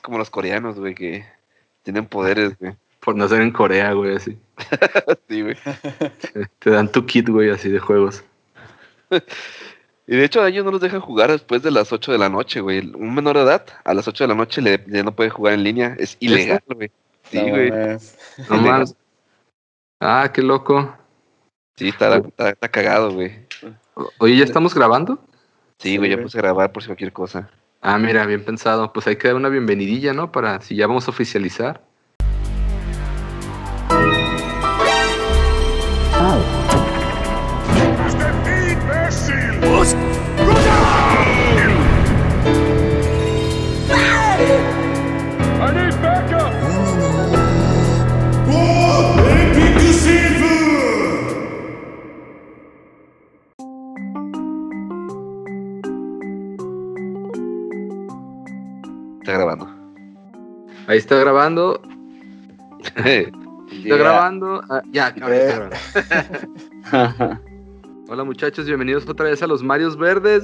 Es como los coreanos, güey, que tienen poderes, güey. Por nacer en Corea, güey, así. Sí, güey. Te dan tu kit, güey, así de juegos. Y de hecho a ellos no los dejan jugar después de las 8 de la noche, güey. Un menor de edad a las 8 de la noche le, ya no puede jugar en línea. Es ilegal, güey. Sí, No güey. No más. Ah, qué loco. Sí, está, está, está cagado, güey. Oye, ¿ya estamos grabando? Sí, güey, ya puse a grabar por si cualquier cosa. Ah, mira, bien pensado. Pues hay que dar una bienvenidilla, ¿no? Para si ya vamos a oficializar. Ahí está grabando. Está Yeah. grabando. Ah, ya, ahora está Yeah. grabando. Hola muchachos, bienvenidos otra vez a los Marios Verdes.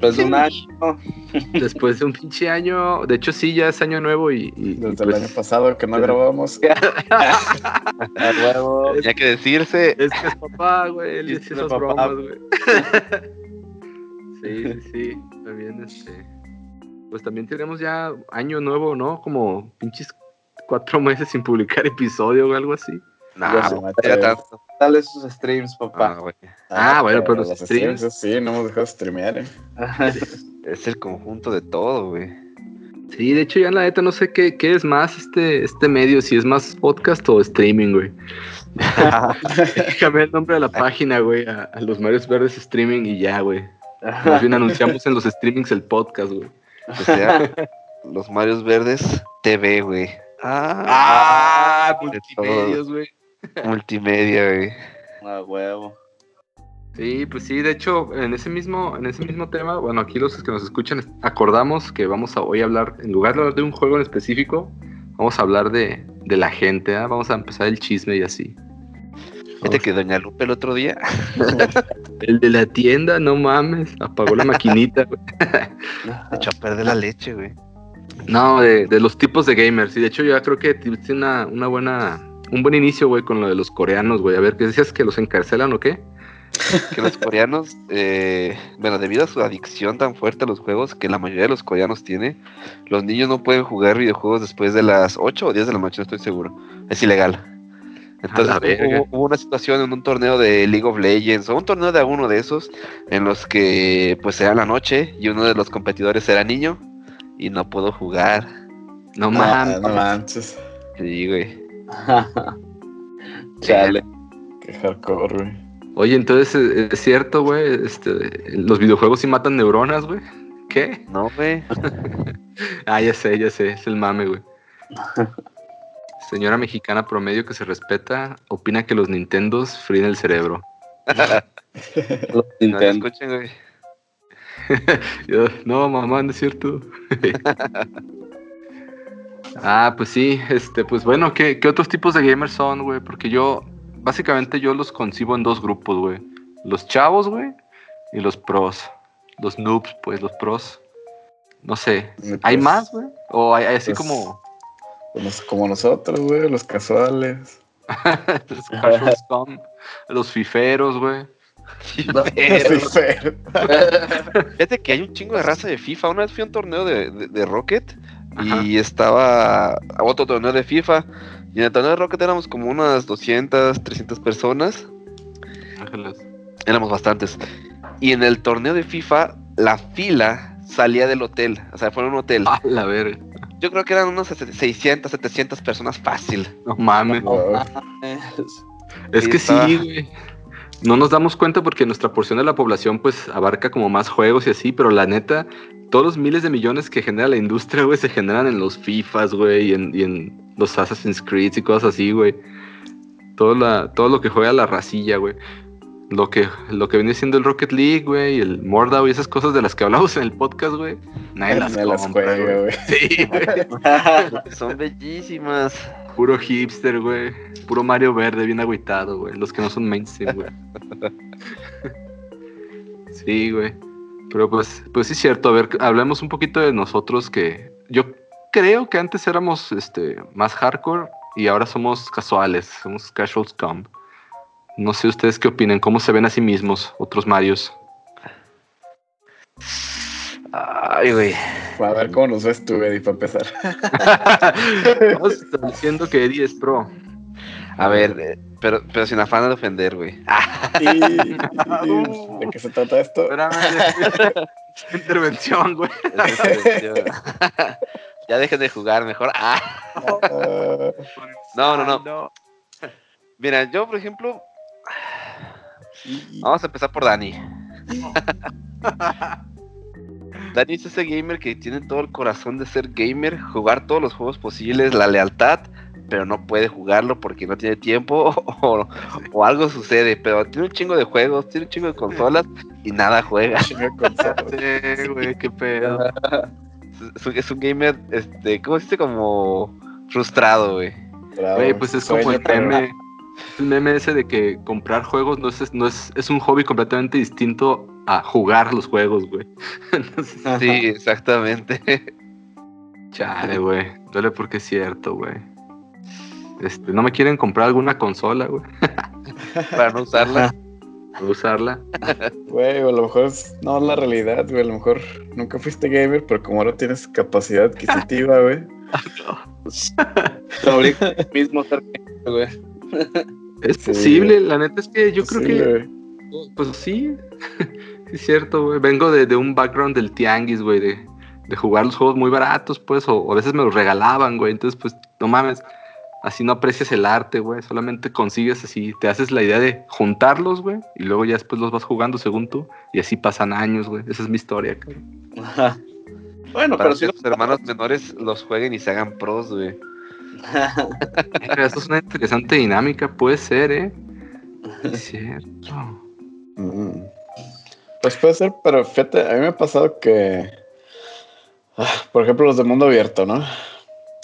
Después de un año, Después de un pinche año, de hecho sí, ya es año nuevo y, y- y desde pues, el año pasado que no grabamos. Tenía que decirse. es que es papá, güey, él Sí, dice es esas papá. bromas, güey. sí, sí, sí, también este, pues también tenemos ya año nuevo, ¿no? Como pinches cuatro meses sin publicar episodio o algo así. No, Ya se no era tanto. Dale sus streams, Ah, papá. güey. Ah, bueno, pero los los streams. streams, sí, no hemos dejado de streamear. eh. Es el conjunto de todo, güey. Sí, de hecho ya la neta no sé qué, qué es más este, este medio, si es más podcast o streaming, güey. Déjame el nombre de la página, güey, a, a los Marios Verdes Streaming y ya, güey. Más bien anunciamos en los streamings el podcast, güey. O sea, los Marios Verdes TV, güey. Ah, multimedios, güey. Multimedia, güey. A huevo. Sí, pues sí, de hecho, en ese mismo, en ese mismo tema, bueno, aquí los que nos escuchan acordamos que vamos a hoy hablar, en lugar de hablar de un juego en específico, vamos a hablar de, de la gente, ¿ah? vamos a empezar el chisme y así. Fíjate que Doña Lupe el otro día. El de la tienda, no mames, apagó la maquinita, güey. echó a perder la leche, güey. No, de, de los tipos de gamers, y de hecho yo creo que tiene una, una buena, un buen inicio, güey, con lo de los coreanos, güey. A ver, ¿qué decías que los encarcelan o qué? Que los coreanos, eh, bueno, debido a su adicción tan fuerte a los juegos que la mayoría de los coreanos tiene, los niños no pueden jugar videojuegos después de las 8 o 10 de la noche, no estoy seguro. Es ilegal. Entonces hubo, hubo una situación en un torneo de League of Legends o un torneo de alguno de esos en los que pues era la noche y uno de los competidores era niño y no pudo jugar. No Ah, mames. no manches. Sí, güey. Chale. Qué hardcore, güey. Oye, entonces ¿es es cierto, güey, este, los videojuegos sí matan neuronas, güey. ¿Qué? No, güey. Ah, ya sé, ya sé, es el mame, güey. Señora mexicana promedio que se respeta, opina que los Nintendos fríen el cerebro. Los No, Nintendo. escuchen, güey. Yo, no, mamá, no es cierto. ah, pues sí, este, pues bueno, ¿qué, qué otros tipos de gamers son, güey? Porque yo, básicamente yo los concibo en dos grupos, güey. Los chavos, güey, y los pros. Los noobs, pues, los pros. No sé. ¿Hay más, güey? O hay, hay así pues, como... como nosotros, güey, los casuales. los casual scum, los fiferos, güey. Feo. Fíjate que hay un chingo de raza de FIFA. Una vez fui a un torneo de, de- de Rocket Ajá. y estaba a otro torneo de FIFA. Y en el torneo de Rocket éramos como unas 200, 300 personas. Ángeles. Éramos bastantes. Y en el torneo de FIFA, la fila salía del hotel. O sea, fue en un hotel. Ah, la verga. Yo creo que eran unas 600, 700 personas fácil. No mames. Wow. Es Sí, que está- sí, güey. No nos damos cuenta porque nuestra porción de la población pues abarca como más juegos y así, pero la neta, todos los miles de millones que genera la industria, güey, se generan en los FIFAs, güey, y en, y en los Assassin's Creed y cosas así, güey. Todo, la, todo lo que juega la racilla, güey. Lo que, lo que viene siendo el Rocket League, güey, y el Mordau y esas cosas de las que hablamos en el podcast, güey. Nadie las las compra, juega, güey. güey. Sí, güey. Son bellísimas. Puro hipster, güey. Puro Mario Verde, bien agüitado, güey. Los que no son mainstream, güey. sí, güey. Pero pues, pues sí es cierto. A ver, hablemos un poquito de nosotros que yo creo que antes éramos este, más hardcore y ahora somos casuales, somos casual scum. No sé ustedes qué opinen, cómo se ven a sí mismos, otros Marios. Ay, güey. A ver cómo nos ves tú, Eddie, para empezar. Estamos estableciendo que Eddie es pro. A ver, eh, pero, pero sin afán de ofender, güey. ¿De qué se trata esto? Espérame, intervención, güey. ya dejen de jugar mejor. Ah, Ah, no, no, no. Mira, yo, por ejemplo, y- vamos a empezar por Dani. Dani es ese gamer que tiene todo el corazón de ser gamer, jugar todos los juegos posibles, la lealtad, pero no puede jugarlo porque no tiene tiempo o, o algo sucede. Pero tiene un chingo de juegos, tiene un chingo de consolas y nada juega. chinga consola. Sí, güey, qué pedo. Es un, es un gamer, este, ¿cómo se dice? Como frustrado, güey. Pues es como el meme. El meme ese de que comprar juegos no es, no es, es un hobby completamente distinto a jugar los juegos, güey. Entonces. Sí, exactamente. chale, güey. Duele porque es cierto, güey. Este, no me quieren comprar alguna consola, güey. Para no usarla. Para usarla. Güey, o a lo mejor es no la realidad, güey. A lo mejor nunca fuiste gamer, pero como ahora tienes capacidad adquisitiva, güey. Ahorita mismo ser güey. Es Sí, posible, la neta es que yo creo Sí, que, güey. pues sí, sí es cierto, güey. Vengo de, de un background del tianguis, güey, de, de jugar los juegos muy baratos, pues, o, o a veces me los regalaban, güey. Entonces, pues, no mames, así no aprecias el arte, güey. Solamente consigues así, te haces la idea de juntarlos, güey, y luego ya después los vas jugando según tú, y así pasan años, güey. Esa es mi historia, cabrón. Bueno, Para pero si tus hermanos menores los jueguen y se hagan pros, güey. Esto es una interesante dinámica, puede ser, ¿eh? Es cierto. Mm. Pues puede ser, pero fíjate, a mí me ha pasado que, ah, por ejemplo, los de mundo abierto, ¿no?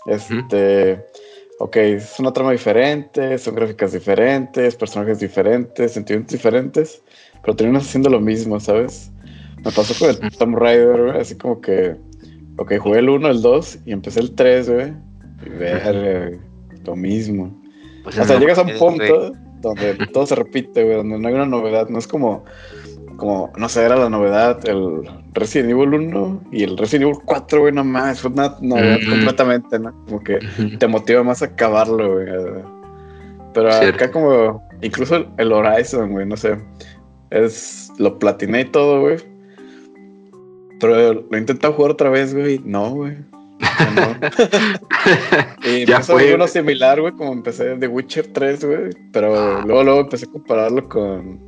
Este, ok, es una trama diferente, son gráficas diferentes, personajes diferentes, sentimientos diferentes, pero terminas haciendo lo mismo, ¿sabes? Me pasó con el Tomb Raider, güey, así como que, ok, jugué el 1, el 2 y empecé el 3, güey, ver lo mismo. Pues O sea, no, llegas a un punto donde todo se repite, güey, donde no hay una novedad. No es como, como, no sé, era la novedad el Resident Evil 1 y el Resident Evil 4, güey, no más. Fue una novedad completamente, ¿no? Como que te motiva más a acabarlo, güey. Pero Cierto. acá como, incluso el, el Horizon, güey, no sé. Es, lo platiné y todo, güey. Pero lo he intentado jugar otra vez, güey. No, güey. Y Ya ya fue, güey. similar, güey, como empecé The Witcher 3, güey. Pero Ah. luego, luego empecé a compararlo con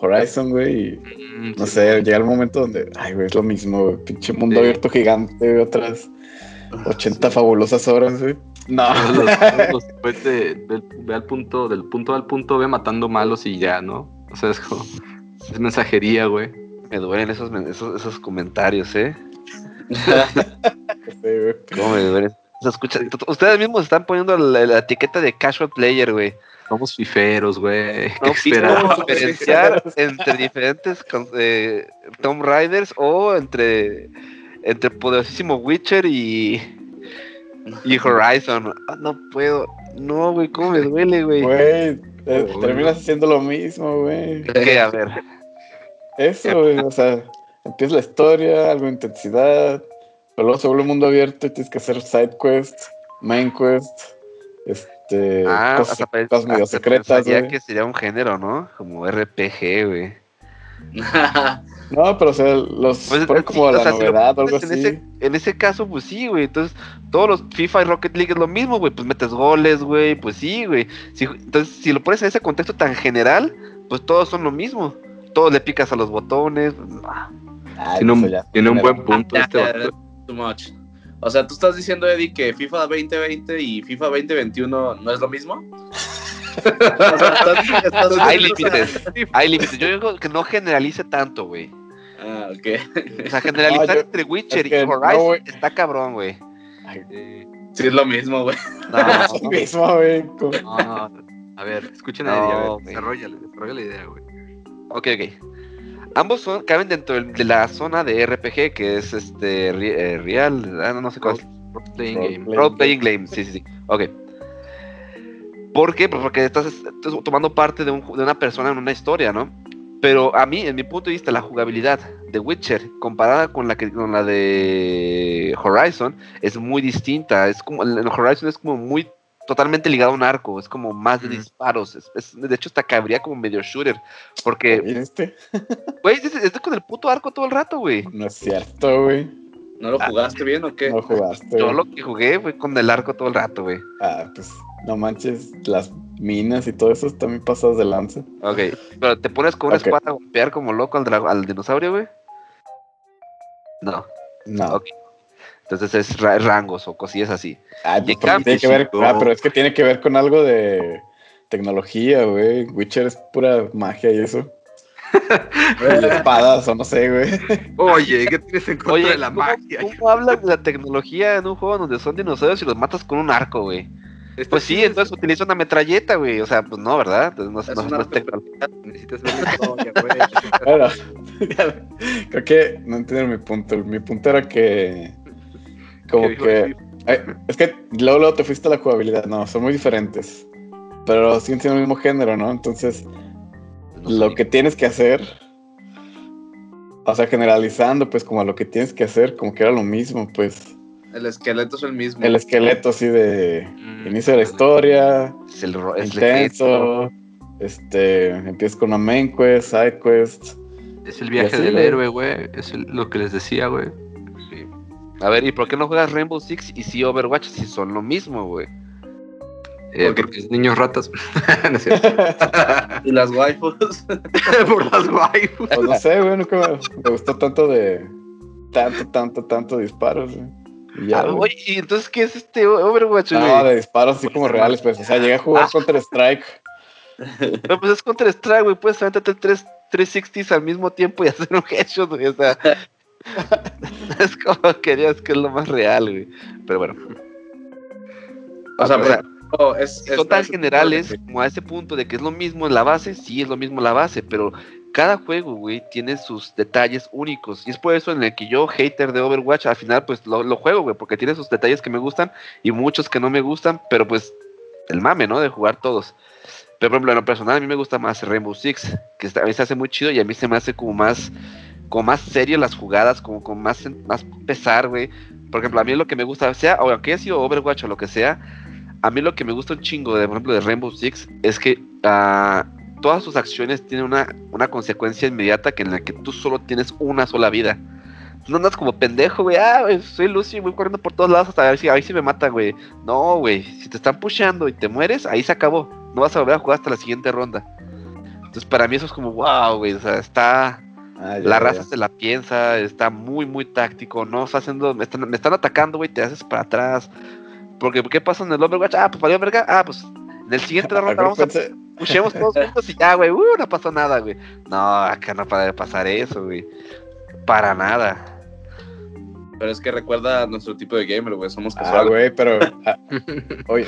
Horizon, güey. Y Mm, no sí. sé, llega el momento donde, ay, güey, es lo mismo, güey. Pinche mundo Sí. abierto gigante, güey, otras 80 fabulosas horas, güey. No. Los- pues, de- del- ve al punto, del punto al punto B matando malos y ya, ¿no? O sea, es como, es mensajería, güey. Me duelen esos, esos, esos comentarios, ¿eh? Se escucha- t- Ustedes mismos están poniendo la, la etiqueta de casual player, güey. Somos fiferos, güey. ¿Qué No podemos diferenciar entre diferentes eh, Tomb Raiders o entre, entre poderosísimo Witcher y, y Horizon. Ah, no puedo. No, güey, cómo me duele, güey. Güey, eh, terminas haciendo lo mismo, güey. ¿Qué? A ver. Eso, güey, o sea, empieza la historia, algo de intensidad, pero luego se vuelve un mundo abierto y tienes que hacer side quest, main quest, este, Ah, cosas, hasta pare- cosas medio hasta secretas, pensaría güey. que sería un género, ¿no? Como RPG, güey. No, pero o sea, los Pues, ponen sí, como o la sea, si lo novedad o algo en así. ese, en ese caso, pues sí, güey. Entonces, todos los FIFA y Rocket League es lo mismo, güey. Pues metes goles, güey. Pues sí, güey. Si- entonces, si lo pones en ese contexto tan general, pues todos son lo mismo. Todos le picas a los botones. Ah, Tiene un, ya, tiene un mira. buen punto este. Too much. O sea, tú estás diciendo, Eddie, que FIFA 2020 y FIFA 2021 no es lo mismo. O sea, estás- estás- Hay límites. Hay límites. Yo digo que no generalice tanto, güey. Ah, ok. O sea, generalizar No, yo- entre Witcher es que y Horizon está cabrón, güey. Ay, Sí, es lo mismo, güey. No, es lo mismo, güey. como- No, no. A ver, escuchen a Eddie, a ver, desarrolla la idea, güey. Ok, ok. Ambos son, caben dentro del- de la zona de RPG, que es este Ri- eh, Real, ah, no, no sé cuál. es. Playing Role game. play. Role playing game, sí, sí, sí. Ok. ¿Por qué? Pues porque estás, estás tomando parte de, un de una persona en una historia, ¿no? Pero a mí, en mi punto de vista, la jugabilidad de Witcher comparada con la que con la de Horizon es muy distinta. Es como en Horizon es como muy totalmente ligado a un arco, es como más de disparos. es- es- de hecho, hasta cabría como medio shooter, porque ¿Viste? güey, es, es con el puto arco todo el rato, güey. No es cierto, güey. ¿No lo jugaste bien o qué? No jugaste. Yo lo que jugué fue con el arco todo el rato, güey. Ah, pues no manches, las minas y todo eso también pasadas de lanza. Ok, pero te pones con una Ok. espada a golpear como loco al, al dinosaurio, güey. No, No. Ok. Entonces es ra- rangos o cosillas así. Ay, Y pues tiene que ver, sí, ah, pero es que tiene que ver con algo de tecnología, güey. Witcher es pura magia y eso. Espadas o no sé, güey. Oye, ¿qué tienes en contra Oye, de la ¿cómo, magia? ¿cómo hablas de la tecnología en un juego donde son dinosaurios y los matas con un arco, güey? Pues sí, entonces utiliza una metralleta, güey. O sea, pues no, ¿verdad? Entonces no, Es no- no tecnología. Necesitas ver historia, güey. Bueno, creo que no entiendo mi punto. Mi punto era que. Como ¿Qué dijo que. Ay, es que luego, luego te fuiste a la jugabilidad. No, son muy diferentes. Pero siguen siendo el mismo género, ¿no? Entonces, No lo sé. que tienes que hacer. O sea, generalizando, pues, como lo que tienes que hacer, como que era lo mismo, pues. El esqueleto es el mismo. El esqueleto así de. Mm, Inicio de la historia, Es el, ro- es el intenso. Este. Empiezas con una main quest, side quest. Es el viaje del héroe, güey. Es el- lo que les decía, güey. A ver, ¿y por qué no juegas Rainbow Six y sí Overwatch si son lo mismo, güey? Eh, Porque- porque es niños ratas. No es cierto. Y las waifus. Por las waifus. Pues no sé, güey, nunca me, me gustó tanto de. Tanto, tanto, tanto disparos, güey. Y ya, Ah, güey. oye, ¿y entonces qué es este Overwatch, güey? No, de disparos así como reales, pues. O sea, llegué a jugar Counter Strike. Pero pues es Counter Strike, güey. Puedes aventarte tres 360s al mismo tiempo y hacer un headshot, güey. O sea, es como querías que es lo más real, güey. Pero bueno, O sea, O sea, es, son tan generales como a ese punto de que es lo mismo en la base, sí es lo mismo en la base, pero cada juego, güey, tiene sus detalles únicos. Y es por eso en el que yo, hater de Overwatch, al final pues lo, lo juego, güey, porque tiene sus detalles que me gustan y muchos que no me gustan, pero pues el mame, ¿no? De jugar todos. Pero por ejemplo, en lo personal a mí me gusta más Rainbow Six, que a mí se hace muy chido y a mí se me hace como más, como más serio las jugadas, como con más, más pesar, güey. Por ejemplo, a mí lo que me gusta, sea, o aunque haya sido Overwatch o lo que sea, a mí lo que me gusta un chingo, de, por ejemplo, de Rainbow Six, es que ah, todas sus acciones tienen una, una consecuencia inmediata que en la que tú solo tienes una sola vida. No andas como pendejo, güey. Ah, güey, soy Lucy, voy corriendo por todos lados hasta ver si, a ver si me matan, güey. No, güey. Si te están pusheando y te mueres, ahí se acabó. No vas a volver a jugar hasta la siguiente ronda. Entonces, para mí eso es como, wow, güey. O sea, está. Ah, ya, La ya. raza se la piensa, está muy, muy táctico. No está haciendo. Me están, me están atacando, güey. Te haces para atrás. Porque, ¿qué pasa en el Overwatch? Ah, pues valió verga. Ah, pues en el siguiente ronda vamos a pushemos todos juntos y ya, güey, uh, no pasó nada, güey. No, acá no para de pasar eso, güey. Para nada. Pero es que recuerda a nuestro tipo de gamer, güey. Somos Ah, casuales. güey, pero. ah, no, es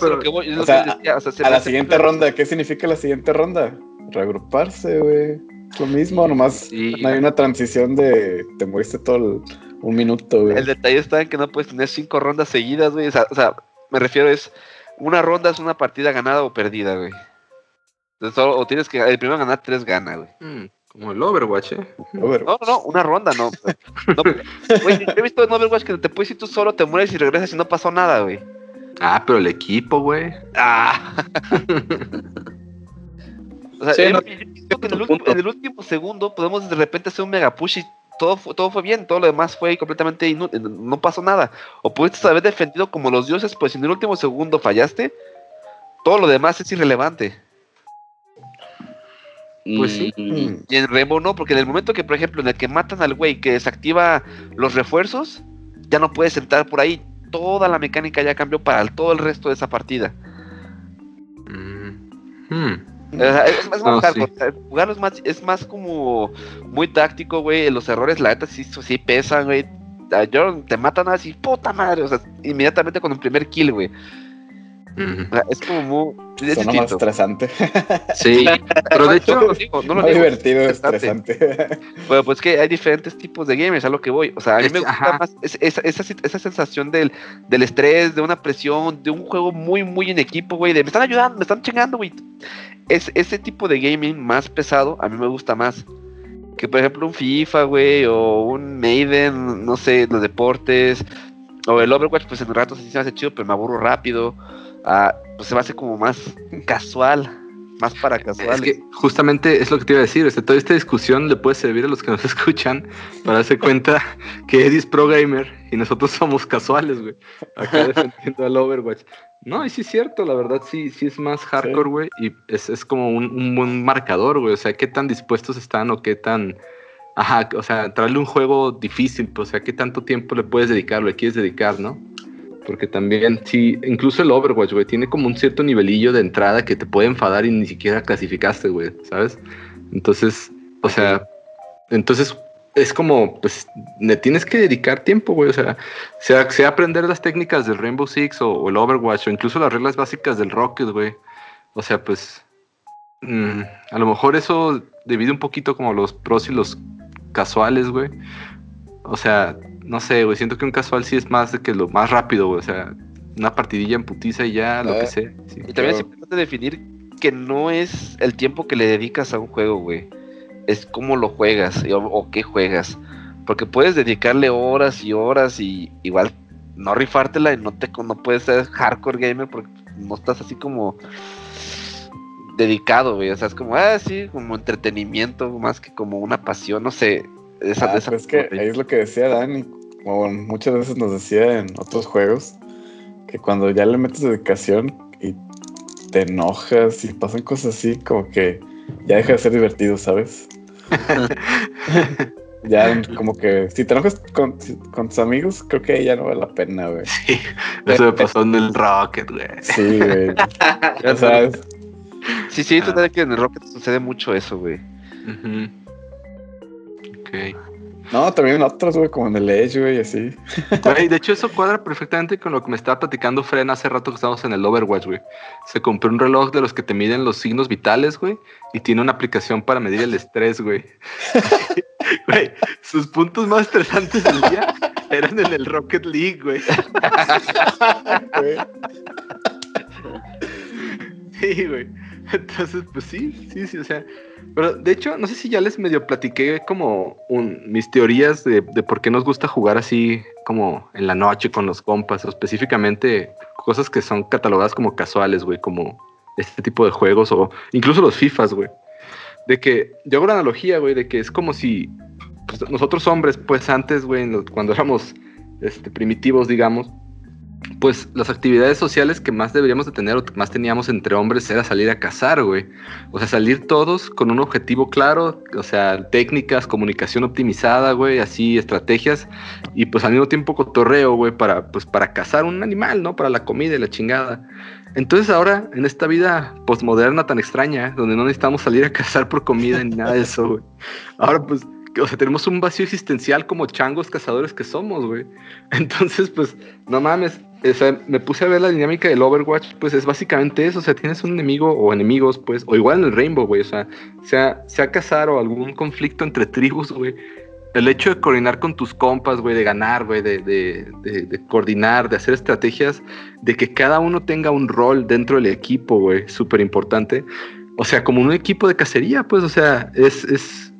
pero- lo que voy- es o lo sea, que decía, o sea, se a la siguiente ronda, ¿qué significa la siguiente ronda? Reagruparse, güey. Es lo mismo, nomás Sí. no hay una transición de te moriste todo el- un minuto, güey. El detalle está en que no puedes tener cinco rondas seguidas, güey. O sea, o sea, me refiero es una ronda es una partida ganada o perdida, güey. Entonces, solo- o tienes que el primero ganar tres gana, güey. Mm, Como el Overwatch, ¿eh? Over- No, no, no, una ronda, no. no güey, he visto en Overwatch que te puedes ir tú solo, te mueres y regresas y no pasó nada, güey. Ah, pero el equipo, güey. Ah. O sea, Sí, no, en, el último, en el último segundo podemos de repente hacer un mega push y todo, todo fue bien, todo lo demás fue completamente inútil, no pasó nada. O pudiste haber defendido como los dioses, pues si en el último segundo fallaste, todo lo demás es irrelevante. Pues sí. Mm. Y en Rainbow no, porque en el momento que, por ejemplo, en el que matan al güey que desactiva los refuerzos, ya no puedes entrar por ahí. Toda la mecánica ya cambió para el- todo el resto de esa partida. Mm. Hmm. Es, más No, jugarlo es más, es más como muy táctico, güey. Los errores, la neta, sí, sí pesan, güey. Yo te matan así, puta madre. O sea, inmediatamente con el primer kill, güey. Ujú. O sea, es como muy. Es Suena más estresante. Sí, pero de hecho, no lo digo, no lo Más digo, divertido, es estresante. Bueno, pues que hay diferentes tipos de gamers, a lo que voy. O sea, a mí Es- me gusta ajá. más es- esa, esa, esa sensación del, del estrés, de una presión, de un juego muy, muy en equipo, güey. De me están ayudando, me están chingando, güey. Es, ese tipo de gaming más pesado, a mí me gusta más. Que por ejemplo un FIFA, güey, o un Maiden, no sé, los deportes. O el Overwatch, pues en ratos sí se me hace chido, pero me aburro rápido. Ah, pues se me hace como más casual, más para casuales. Es que justamente es lo que te iba a decir. Este, toda esta discusión le puede servir a los que nos escuchan para darse cuenta que Eddie es pro gamer y nosotros somos casuales, güey. Acá defendiendo al Overwatch. No, y sí es cierto, la verdad sí, sí es más hardcore, güey. Y es, es como un, un buen marcador, güey. O sea, qué tan dispuestos están o qué tan. Ajá, o sea, traerle un juego difícil, pues, o sea, qué tanto tiempo le puedes dedicar, le quieres dedicar, ¿no? Porque también, sí, incluso el Overwatch, güey, tiene como un cierto nivelillo de entrada que te puede enfadar y ni siquiera clasificaste, güey, ¿sabes? Entonces, o sea, entonces es como, pues, le tienes que dedicar tiempo, güey, o sea, sea, sea aprender las técnicas del Rainbow Six o, o el Overwatch o incluso las reglas básicas del Rocket, güey. O sea, pues, mm, a lo mejor eso divide un poquito como los pros y los casuales, güey. O sea, no sé, güey, siento que un casual sí es más de que lo más rápido, güey, o sea, una partidilla en putiza y ya, lo Ah. que sea. sí. Y también es Claro. importante definir que no es el tiempo que le dedicas a un juego, güey. Es cómo lo juegas y- o, o qué juegas. Porque puedes dedicarle horas y horas y igual no rifártela y no te no puedes ser hardcore gamer porque no estás así como dedicado, güey. O sea, es como, ah, sí, como entretenimiento más que como una pasión, no sé. Esa, Ah, esa- pero es que ahí es lo que decía Dani, como muchas veces nos decía en otros juegos, que cuando ya le metes dedicación y te enojas y pasan cosas así, como que ya deja de ser divertido, ¿sabes? ya como que si te enojas con, con tus amigos, creo que ya no vale la pena, güey. Sí, eso me pasó en el Rocket, güey. Sí, güey. o sea, es- Sí, sí, tú Ah. sabes que en el Rocket sucede mucho eso, güey. Ujú. Ok. No, también otros, güey, como en el Edge, güey, así. Güey, de hecho, eso cuadra perfectamente con lo que me estaba platicando Fren hace rato que estábamos en el Overwatch, güey. Se compró un reloj de los que te miden los signos vitales, güey, y tiene una aplicación para medir el estrés, güey. Güey, sus puntos más estresantes del día eran en el Rocket League, güey. Sí, güey. Entonces, pues sí, sí, sí, o sea. Pero de hecho, no sé si ya les medio platiqué como mis teorías de, de por qué nos gusta jugar así como en la noche con los compas, o específicamente cosas que son catalogadas como casuales, güey, como este tipo de juegos o incluso los FIFAs, güey. De que yo hago la analogía, güey, de que es como si pues, nosotros hombres, pues antes, güey, cuando éramos este, primitivos, digamos, pues las actividades sociales que más deberíamos de tener o más teníamos entre hombres era salir a cazar, güey. O sea, salir todos con un objetivo claro, o sea, técnicas, comunicación optimizada, güey, así, estrategias, y pues al mismo tiempo cotorreo, güey, para, pues, para cazar un animal, ¿no? Para la comida y la chingada. Entonces ahora, en esta vida postmoderna tan extraña, donde no necesitamos salir a cazar por comida ni nada de eso, güey. Ahora, pues, o sea, tenemos un vacío existencial como changos cazadores que somos, güey. Entonces, pues, no mames, me puse a ver la dinámica del Overwatch, pues es básicamente eso, o sea, tienes un enemigo o enemigos, pues, o igual en el Rainbow, güey, o sea, sea, sea cazar o algún conflicto entre tribus, güey. El hecho de coordinar con tus compas, güey, de ganar, güey, de, de coordinar, de hacer estrategias, de que cada uno tenga un rol dentro del equipo, güey, súper importante. O sea, como un equipo de cacería, pues, o sea, es, es,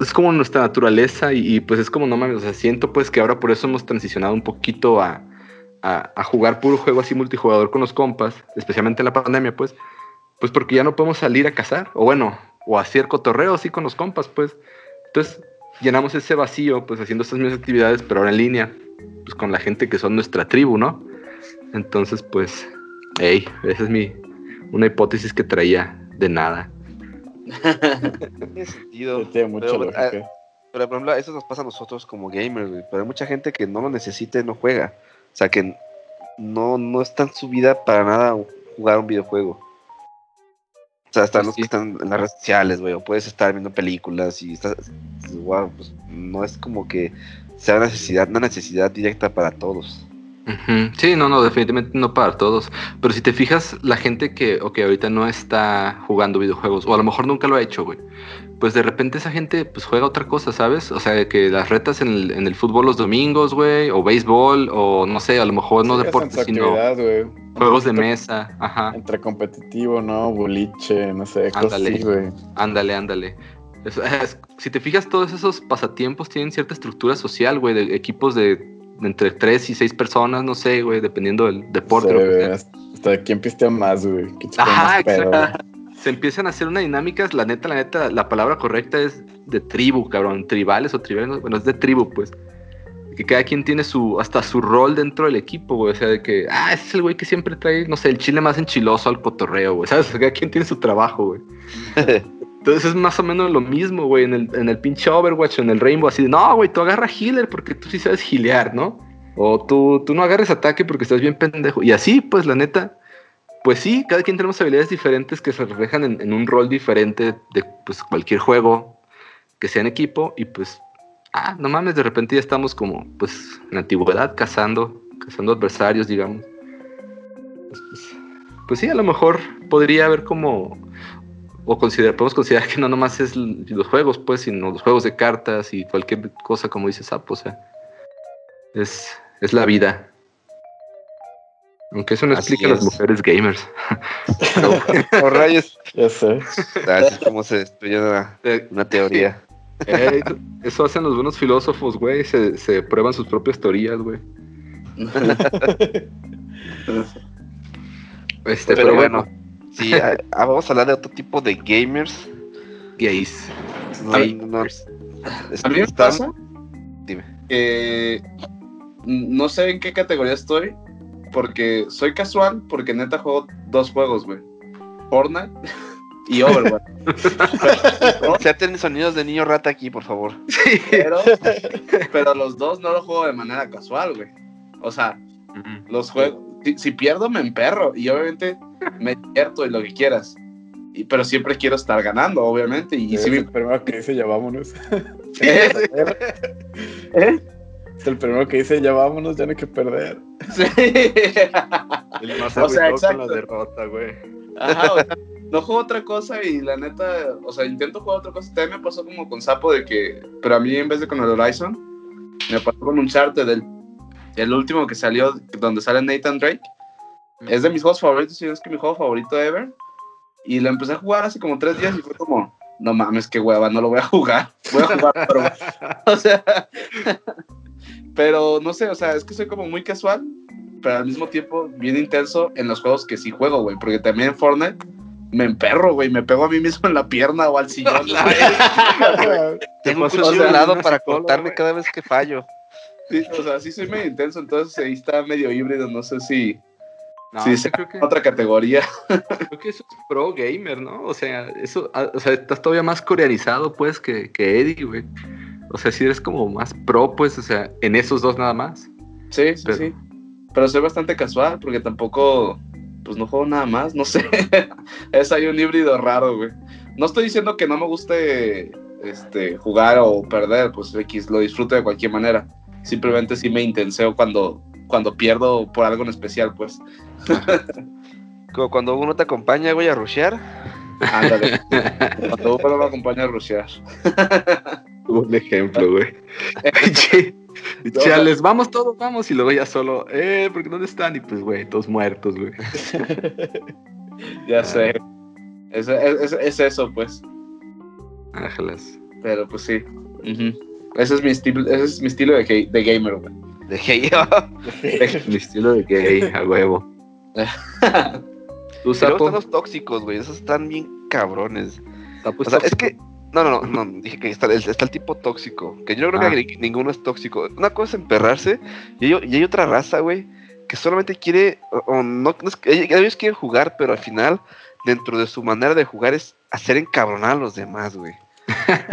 es como nuestra naturaleza y, y, pues es como, no mames, o sea, siento pues que ahora por eso hemos transicionado un poquito a, a, a, jugar puro juego así multijugador con los compas, especialmente en la pandemia, pues, pues porque ya no podemos salir a cazar, o bueno, o hacer cotorreo así con los compas, pues. Entonces llenamos ese vacío, pues haciendo estas mismas actividades, pero ahora en línea, pues con la gente que son nuestra tribu, ¿no? Entonces, pues, hey, esa es mi, una hipótesis que traía de nada. Tiene sentido. Tiene mucha Pero, lógica. Pero por ejemplo, eso nos pasa a nosotros como gamers, güey. Pero hay mucha gente que no lo necesita y no juega. O sea, que no, no está en su vida para nada jugar un videojuego. O sea, están Pues los sí. que están en las redes sociales, güey. O puedes estar viendo películas y estás. Wow, pues no es como que sea una necesidad, una necesidad directa para todos. Sí, no, no, definitivamente no para todos. Pero si te fijas, la gente que, ok, ahorita no está jugando videojuegos, o a lo mejor nunca lo ha hecho, güey. Pues de repente esa gente pues juega otra cosa, ¿sabes? O sea, que las retas en el, en el fútbol los domingos, güey, o béisbol, o no sé, a lo mejor no Sí, deportes, sino güey. juegos de Entre- mesa. Ajá, Entre competitivo, ¿no? Boliche, no sé, cosas Ándale. así, güey. ándale, ándale. Es- es- si te fijas, todos esos pasatiempos tienen cierta estructura social, güey, de equipos de, de entre tres y seis personas, no sé, güey, dependiendo del deporte. Sí, lo que güey, sea. hasta- quién pistea más, güey. ¿Quién se pone Ajá, más pedo, güey? se empiezan a hacer una dinámica, la neta, la neta, la palabra correcta es de tribu, cabrón, tribales o tribales, no, bueno, es de tribu, pues. Que cada quien tiene su, hasta su rol dentro del equipo, güey. O sea, de que, ah, ese es el güey que siempre trae, no sé, el chile más enchiloso al cotorreo, güey. ¿Sabes? O sea, cada quien tiene su trabajo, güey. Entonces es más o menos lo mismo, güey, en el, en el pinche Overwatch o en el Rainbow, así de, no, güey, tú agarra healer porque tú sí sabes gilear, ¿no? O tú, tú no agarres ataque porque estás bien pendejo. Y así, pues, la neta, pues sí, cada quien tenemos habilidades diferentes que se reflejan en, un rol diferente de pues, cualquier juego que sea en equipo. Y pues, ah, no mames, de repente ya estamos como, pues, en la antigüedad cazando, cazando adversarios, digamos. Pues, pues, pues sí, a lo mejor podría haber como o considerar, podemos considerar que no nomás es los juegos, pues, sino los juegos de cartas y cualquier cosa, como dice Sapo, o sea, es, es la vida. Aunque eso no Así explica a las es. mujeres gamers. O rayos. Ya sé. Así es como se destruye una, Eh, una teoría. eh, eso hacen los buenos filósofos, güey, se, se prueban sus propias teorías, güey. Este, Pero, pero, bueno, bueno, sí, vamos a hablar de otro tipo de gamers. gays. No, no, A mí me están- pasa Dime. que no sé en qué categoría estoy, porque soy casual, porque neta juego dos juegos, güey. Fortnite y Overwatch. Pero- Inserten sonidos de niño rata aquí, por favor. pero, pero los dos no los juego de manera casual, güey. O sea, los juegos. Si, si pierdo, me emperro. Y obviamente me divierto y lo que quieras. Y- pero siempre quiero estar ganando, obviamente. Y es si me- el primero que dice ya vámonos. ¿Eh? ¿Eh? Es el primero que dice ya vámonos, ya no hay que perder. Sí. El más O sea, con la derrota, güey. Ajá, o sea, no juego otra cosa y la neta, o sea, intento jugar otra cosa. También me pasó como con Sapo de que, pero a mí en vez de con el Horizon, me pasó con un Uncharted, del el último que salió, donde sale Nathan Drake. Es de mis juegos favoritos, si no es que mi juego favorito ever. Y lo empecé a jugar hace como tres días y fue como, no mames, qué hueva, no lo voy a jugar. Voy a jugar, pero, o sea, pero no sé, o sea, es que soy como muy casual, pero al mismo tiempo bien intenso en los juegos que sí juego, güey, porque también en Fortnite me emperro, güey, me pego a mí mismo en la pierna o al sillón. güey. Tengo un cuchillo eso? al lado para cortarme cada vez que fallo. Sí, o sea, sí soy medio intenso, entonces ahí está medio híbrido, no sé si No, sí. creo que, otra categoría. creo que eso es pro gamer, ¿no? O sea, eso, ah, o sea, estás todavía más coreanizado, pues, que, que Eddie, güey. O sea, si eres como más pro, pues, o sea, en esos dos nada más. Sí, sí, Pero- sí. Pero soy bastante casual porque tampoco, pues no juego nada más, no sé. es ahí un híbrido raro, güey. No estoy diciendo que no me guste este, jugar o perder, pues X, lo disfruto de cualquier manera. Simplemente sí me intenseo cuando, cuando pierdo por algo en especial, pues. Como cuando uno te acompaña, güey, a rushear. Ándale. cuando uno me acompaña a rushear. Un ejemplo, güey. Che, Chales, vamos todos, vamos. Y luego ya solo, eh, porque ¿dónde están? Y pues, güey, todos muertos, güey. Ya sé. Es, es- es eso, pues. Ángeles. Pero pues sí. Ese es mi estilo, ese es mi estilo de, de gamer, güey. De Heyo. Mi estilo de gay, a huevo. Tú, Y luego están los tóxicos, güey. Esos están bien cabrones. Sapo O sea, es que. No, no, no, no, dije que está, el- está el tipo tóxico. Que yo no creo Ah. que ninguno es tóxico. Una cosa es emperrarse y hay, y hay otra raza, güey, que solamente quiere. O, o no, no es que- ellos ellos quieren jugar, pero al final, dentro de su manera de jugar, es hacer encabronar a los demás, güey.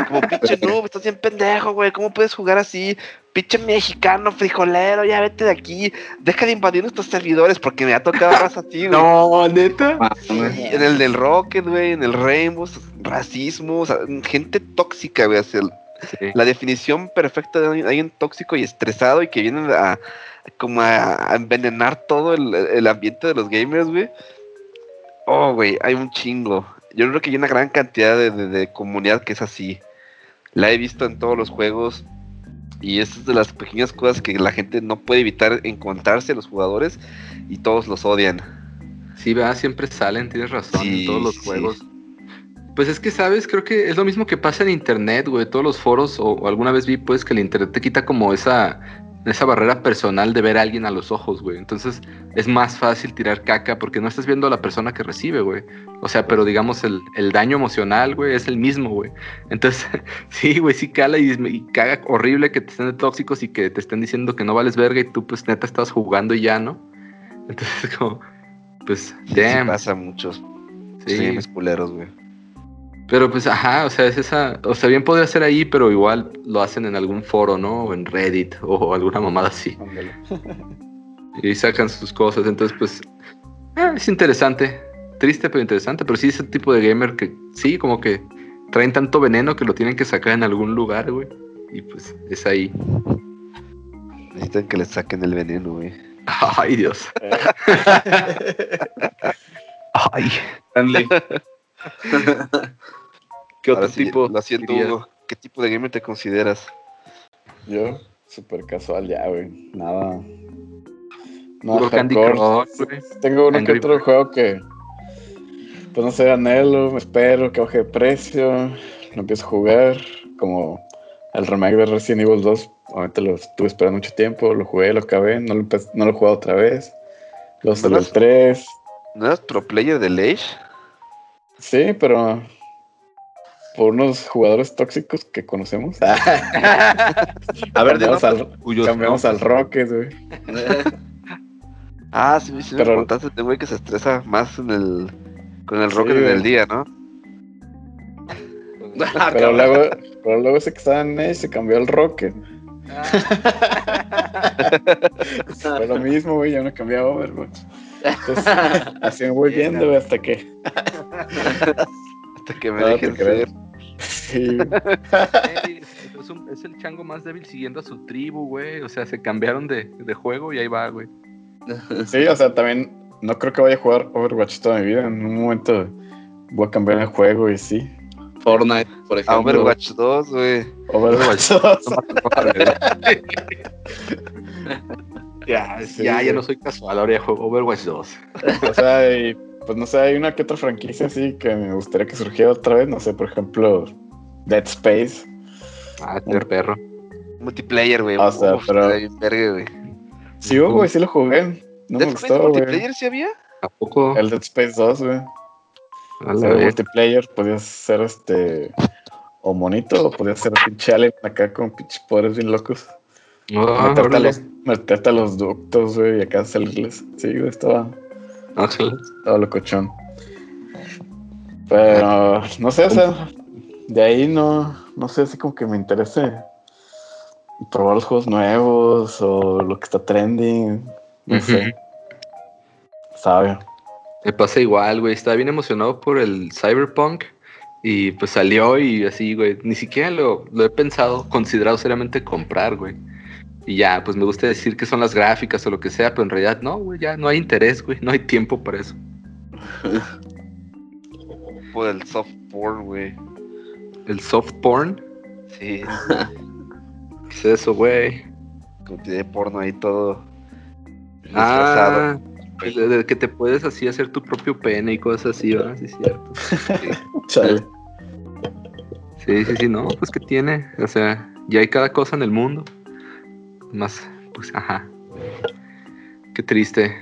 Como pinche noob, estás bien pendejo, güey. ¿Cómo puedes jugar así? Pinche mexicano, frijolero, ya vete de aquí. Deja de invadir nuestros servidores porque me ha tocado raza así, güey. No, neta. Sí, en el del Rocket, güey, en el Rainbow, racismo, o sea, gente tóxica, güey, Sí. la definición perfecta de alguien tóxico y estresado y que viene a como a, a envenenar todo el, el ambiente de los gamers, güey. Oh, güey, hay un chingo. Yo creo que hay una gran cantidad de, de- de comunidad que es así. La he visto en todos los juegos. Y es de las pequeñas cosas que la gente no puede evitar encontrarse los jugadores y todos los odian. Sí, va, siempre salen, tienes razón, Sí, en todos los sí. juegos. Pues es que, ¿sabes? Creo que es lo mismo que pasa en internet, güey. Todos los foros, o, o alguna vez vi, pues, que el internet te quita como esa, esa barrera personal de ver a alguien a los ojos, güey. Entonces, es más fácil tirar caca porque no estás viendo a la persona que recibe, güey. O sea, pero digamos, el, el daño emocional, güey, es el mismo, güey. Entonces, sí, güey, sí cala y, y caga horrible que te estén de tóxicos y que te estén diciendo que no vales verga y tú, pues, neta, estás jugando y ya, ¿no? Entonces, como, pues, Sí, sí damn. pasa a muchos. Sí. Sí, mis culeros, güey. Pero pues, ajá, o sea, es esa, o sea, bien podría ser ahí, pero igual lo hacen en algún foro, ¿no? O en Reddit o alguna mamada así. Ándale. Y sacan sus cosas, entonces pues, ah, es interesante. Triste, pero interesante, pero sí ese tipo de gamer que sí, como que traen tanto veneno que lo tienen que sacar en algún lugar, güey. Y pues es ahí. Necesitan que le saquen el veneno, güey. Ay, Dios. Ay. Stanley. ¿Qué otro sí, tipo? Hugo. ¿Qué tipo de gamer te consideras? Yo, súper casual ya, güey. Nada. Puro Candy. Crush. Tengo uno Angry que otro juego que, pues no sé, anhelo, me espero que baje de precio, lo empiezo a jugar, como el remake de Resident Evil 2, obviamente lo estuve esperando mucho tiempo, lo jugué, lo acabé, no lo, no lo he jugado otra vez, los de ¿No lo los has- 3, ¿No eras pro player de Age? sí, pero por unos jugadores tóxicos que conocemos. A ver, cambiamos al, Cuyos cambiamos al Rocket, güey. Ah, sí, sí me Pero- contaste güey que se estresa más en el, con el Sí, rocket en güey. el día, ¿no? Ah, Pero luego, pero luego ese que estaba en Edge se cambió al Rocket. Fue lo mismo, güey, ya no cambié a Overwatch. Entonces, así me voy Bien, viendo, güey, hasta que. Hasta que me No, dejen ser. Sí, es, un- es el chango más débil siguiendo a su tribu, güey. O sea, se cambiaron de, de juego y ahí va, güey. Sí, o sea, también no creo que vaya a jugar Overwatch toda mi vida. En un momento voy a cambiar el juego y sí. Fortnite, por A ejemplo. Overwatch 2, güey. Overwatch 2. Ya, Sí, ya, ya no soy casual, ahora ya juego Overwatch 2. O sea, y, pues no sé, hay una que otra franquicia así que me gustaría que surgiera otra vez. No sé, por ejemplo, Dead Space. Ah, este perro. Multiplayer, güey. O sea, Uf, pero- verga, güey. Sí, hubo, güey, sí lo jugué. No me ¿Dead Space gustó, güey. multiplayer sí había? ¿A poco? El Dead Space 2, güey. O sea, multiplayer podías ser este. O monito, o podías ser pinche alien acá con pinches poderes bien locos. Ah, meterte, a los, meterte a los ductos, güey, y acá salirles. Sí, güey, estaba, Ángel. estaba locochón. Pero, no sé, o sea, de ahí no, no sé, así como que me interese probar los juegos nuevos o lo que está trending. No sé, sabe. Me pasa igual, güey. Estaba bien emocionado por el Cyberpunk. Y pues salió y así, güey. Ni siquiera lo, lo he pensado, considerado seriamente comprar, güey. Y ya, pues me gusta decir que son las gráficas o lo que sea, pero en realidad no, güey. Ya no hay interés, güey. No hay tiempo para eso. Por el soft porn, güey. El soft porn. Sí, ¿Qué es eso, güey? como tiene porno ahí todo. disfrazado. Ah, el de, de que te puedes así hacer tu propio pene y cosas así, ¿verdad? Sí, es cierto. Chale. Sí, sí, sí, no, pues que tiene. O sea, ya hay cada cosa en el mundo. Más, pues, ajá. Qué triste.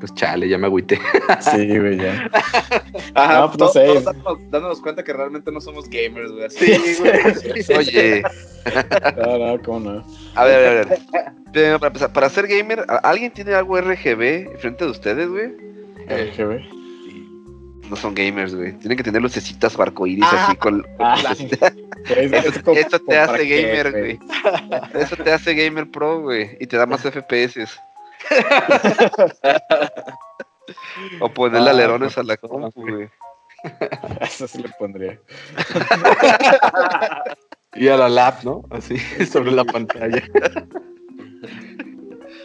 Pues chale, ya me agüité. Sí, güey, ya. Ajá, No, pues, no sé. todos dándonos, dándonos cuenta que realmente no somos gamers, güey. Así, güey. Oye, No, no, cómo no. a ver, a ver, a ver. Primero, Para, empezar, para ser gamer, ¿a- ¿alguien tiene algo RGB frente de ustedes, güey? RGB. No son gamers, güey. Tienen que tener lucecitas arcoíris Ah. así con. Ah, Eso, es como- eso te hace qué, gamer, güey. Eso te hace gamer pro, güey. Y te da más FPS. o ponerle Ah, alerones a pues, la compu, güey. Eso sí le pondría. Y a la lap, ¿no? Así, sobre la pantalla.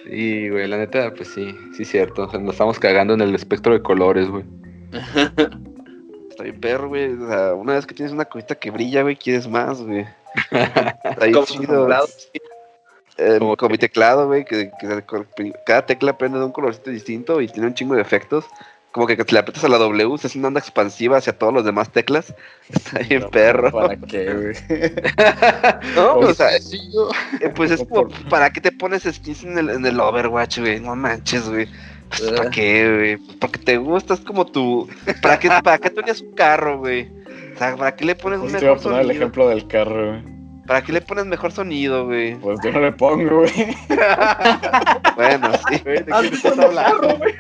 Sí, güey, la neta, pues sí, sí es cierto. O sea, nos estamos cagando en el espectro de colores, güey. Está bien perro, güey. O sea, una vez que tienes una cosita que brilla, güey, quieres más, güey. Está bien chido. Eh, Como con mi teclado, güey, que, que cada tecla prende de un colorcito distinto y tiene un chingo de efectos. Como que si le aprietas a la W, se hace una onda expansiva hacia todos los demás teclas. Está bien perro. ¿Para qué, güey? No, Oye, o sea, eh, pues es como, ¿para qué te pones skins en el, en el Overwatch, güey? No manches, güey. ¿Para qué, güey? Pues, Porque te gusta, es como tu... ¿Para qué, para qué tenías un carro, güey? O sea, ¿para qué le pones un Pues a mejor poner el sonido? ejemplo del carro, güey. ¿Para qué le pones mejor sonido, güey? Pues yo no le pongo, güey. Bueno, sí. ¿de ¿Has qué estás hablando? carro, güey?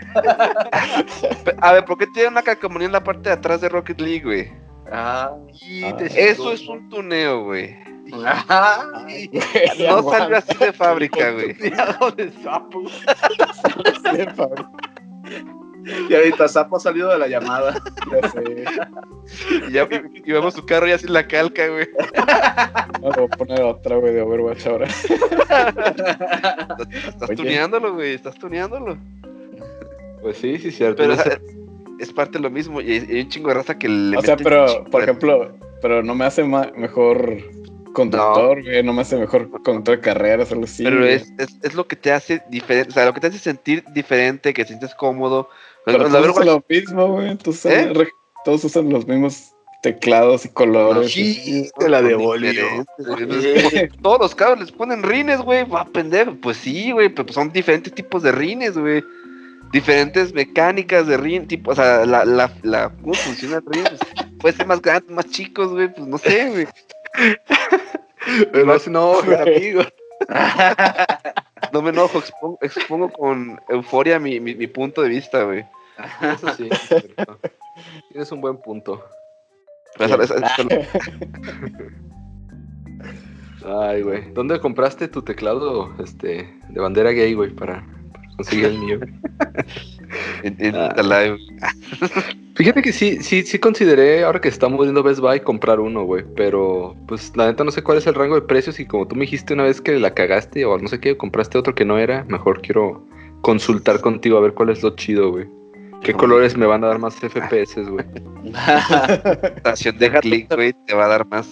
A ver, ¿por qué tiene una calcomanía en la parte de atrás de Rocket League, güey? Ah. Y Ah. Eso es un tuneo, güey. Güey, No salió así de fábrica, güey. De sapo. sí, Pablo, Y ahorita Sapo ha salido de la llamada. ya sé. Y, ya, y, y vemos su carro ya sin la calca, güey. No, voy a poner otra, güey, de Overwatch ahora. Estás, tuneándolo, güey. Estás tuneándolo. Pues sí, sí, cierto. Pero es parte de lo mismo. Y hay, un chingo de raza que le O sea, pero, por de- ejemplo, pero no me hace mejor conductor, güey. No. me hace mejor conductor de carreras, algo así. Pero es, es, es lo que te hace diferente. O sea, lo que te hace sentir diferente, que te sientes cómodo. Pero La todos usan lo mismo, güey. Todos, usan- ¿Eh? todos usan los mismos teclados y colores. Sí, te la devolvió. Todos los cabros les ponen rines, güey. Va a pendejo. Pues sí, güey. Pero son diferentes tipos de rines, güey. Diferentes mecánicas de rin, tipo, o sea, la, la, la, ¿cómo funciona el rin? Pues, puede ser más grandes, más chicos, güey, pues no sé, güey. Pero no se enojen, Güey. amigo. No me enojo, expongo, expongo con euforia mi, mi, mi punto de vista, güey. Eso sí, es. Tienes un buen punto. Ay, güey. ¿Dónde compraste tu teclado este, de bandera gay, güey, para, para conseguir el mío? en, en Ah. la live. Fíjate que sí, sí, sí consideré, ahora que estamos viendo Best Buy, comprar uno, güey. Pero, pues, la neta no sé cuál es el rango de precios. Y como tú me dijiste una vez que la cagaste o no sé qué, compraste otro que no era, mejor quiero consultar contigo a ver cuál es lo chido, güey. ¿Qué No. colores me van a dar más FPS, güey? estación de click, güey, te va a dar más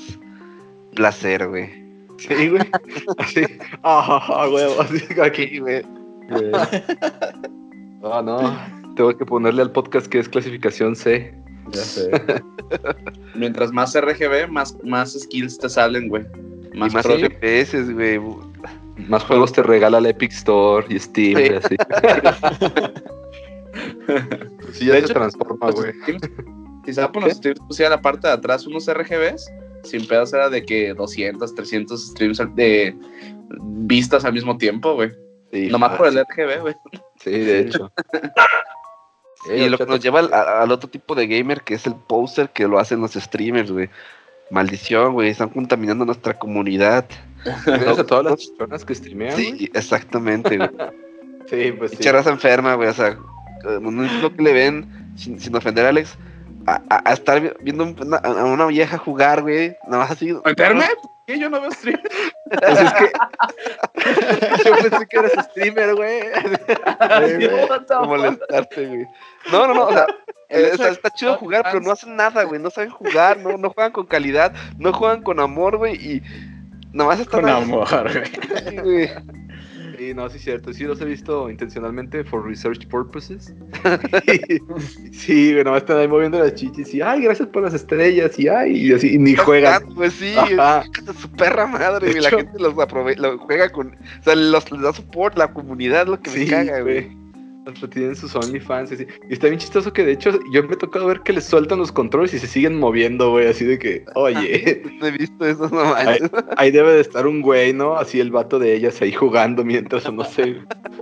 placer, güey. Sí, güey. Así. Ah, güey, así aquí, güey. Ah, no. Tengo que ponerle al podcast que es clasificación C. Ya sé. Mientras más RGB, más, más skills te salen, güey. Y Más, más. FPS, güey. Más juegos te regala la Epic Store y Steam, Sí. y así. Sí, De ya hecho, se transforma, Los güey. Si Sapo nos streams pusiera la parte de atrás unos RGBs, sin pedos era de que 200, 300 streams de vistas al mismo tiempo, güey. Sí, Nomás por el. RGB, güey. Sí, de hecho. Y lo que nos lleva al, otro tipo de gamer, que es el poster que lo hacen los streamers, güey. Maldición, güey, están contaminando nuestra comunidad. Gracias a todas las personas que streamean. Sí, exactamente, güey. Sí, pues sí. Pinche raza enferma, güey. O sea, eh, no es lo que le ven, sin, sin ofender a Alex, a, a- a estar vi- viendo una- a una vieja jugar, güey. Nada más así. ¿Enferme? ¿Por qué yo no veo stream? Pues es que... Yo pensé que eras streamer, güey. Molestarte, güey. No, no, no. O sea, El eh, está, chido jugar, pero no hacen nada, güey. No saben jugar, no, no juegan con calidad, no juegan con amor, güey. Y nada más están Con amor, güey. Sí, no, sí es cierto. Sí los he visto intencionalmente for research purposes. sí, nomás están ahí moviendo las chichis y ay, gracias por las estrellas y ay, y así, y ni juegan. Jugando, Pues sí, de su perra madre, güey. La gente los aprove lo juega con. O sea, los, les da support, la comunidad, lo que me Sí, caga, güey. Hasta tienen sus OnlyFans y así. Y está bien chistoso que de hecho yo me he tocado ver que les sueltan los controles y se siguen moviendo, güey. Así de que, oye, No he visto eso, no manches. ahí debe de estar un güey, ¿no? Así el vato de ellas ahí jugando mientras, o no sé.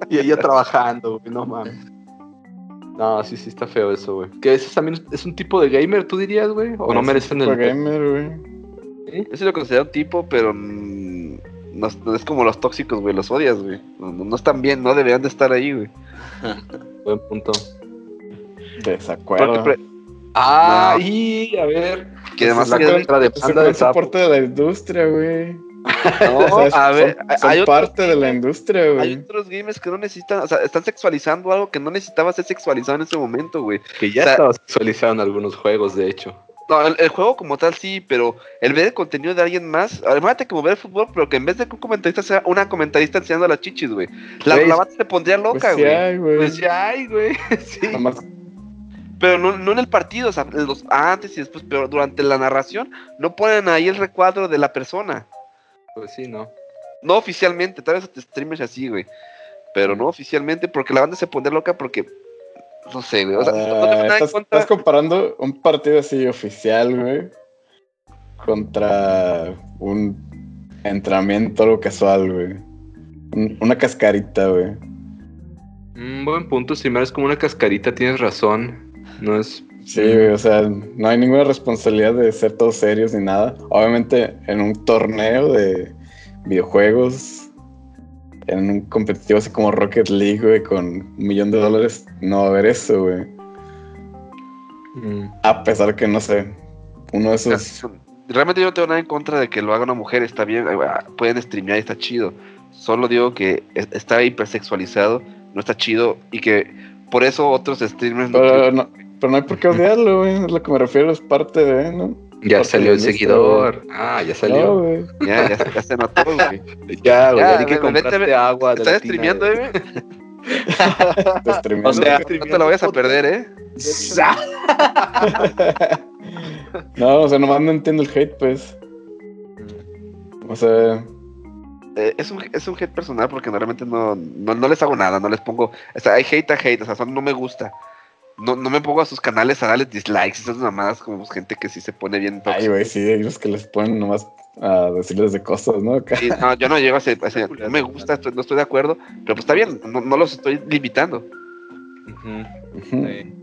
Y ella trabajando, güey, no mames. No, sí, sí está feo eso, güey. Que ese también es un tipo de gamer, tú dirías, güey. O no Es merecen un el. tipo gamer, güey. Yo sí lo considero un tipo, pero no, es- no es como los tóxicos, güey. Los odias, güey. No, no- no están bien, no deberían de estar ahí, güey. Buen punto. Desacuerdo. pre- Ah, No. y a ver. Que además la que- contra de Es Panda de Sapo. soporte de la industria, güey. No, O sea, es- a ver, son, hay otros parte de la industria, Hay güey. otros gamers que no necesitan, o sea, están sexualizando algo que no necesitaba ser sexualizado en ese momento, güey. Que ya O sea- estaba sexualizado en algunos juegos, de hecho. No, el, el juego como tal sí, pero el ver el contenido de alguien más, imagínate como ver el fútbol, pero que en vez de que un comentarista sea una comentarista enseñando las chichis, güey. La, Güey, la banda se pondría Pues loca, sí güey. hay, güey. Pues ya hay, güey. Sí. Nomás Pero no, no en el partido, o sea, los, antes y después, pero durante la narración no ponen ahí el recuadro de la persona. Pues sí, no. No oficialmente, tal vez te streamers así, güey. Pero no oficialmente, porque la banda se pondría loca porque. No sé, güey. O sea, no tengo Ah, nada en estás, contra. estás comparando un partido así oficial, güey, contra un entrenamiento algo casual, güey. Un- una cascarita, güey. Un buen punto, si me es como una cascarita, tienes razón. No es. Sí, güey, o sea, no hay ninguna responsabilidad de ser todos serios ni nada. Obviamente, en un torneo de videojuegos, en un competitivo así como Rocket League, güey, con un millón de dólares, no va a haber eso, güey. Mm. A pesar que, no sé, uno de esos... Realmente yo no tengo nada en contra de que lo haga una mujer, está bien, ah, pueden streamear, está chido. Solo digo que es- está hipersexualizado, no está chido y que por eso otros streamers no Pero no, pero no hay por qué odiarlo, güey. Es lo que me refiero, es parte de, ¿no? Ya salió el seguidor. Ah, ya No, salió. güey. ya, ya, ya se notó, güey. ya, güey. Ya, que compraste agua. ¿Estás streameando, güey. eh? De streaming. O sea, no te lo vayas a perder, eh. no, o sea, nomás no entiendo el hate, pues. O sea, Eh, es, un, es un hate personal porque normalmente no, no, no les hago nada, no les pongo. O sea, hay hate a hate, o sea, son no me gusta. No, no me pongo a sus canales a darles dislikes, esas mamadas como gente que sí se pone bien ay, tóxica. güey, sí, unos que les ponen nomás a decirles de cosas, ¿no? Sí, no, yo no llego a ese, a ese- no me gusta, estoy- no estoy de acuerdo, pero pues está bien, no, no los estoy limitando. Sí.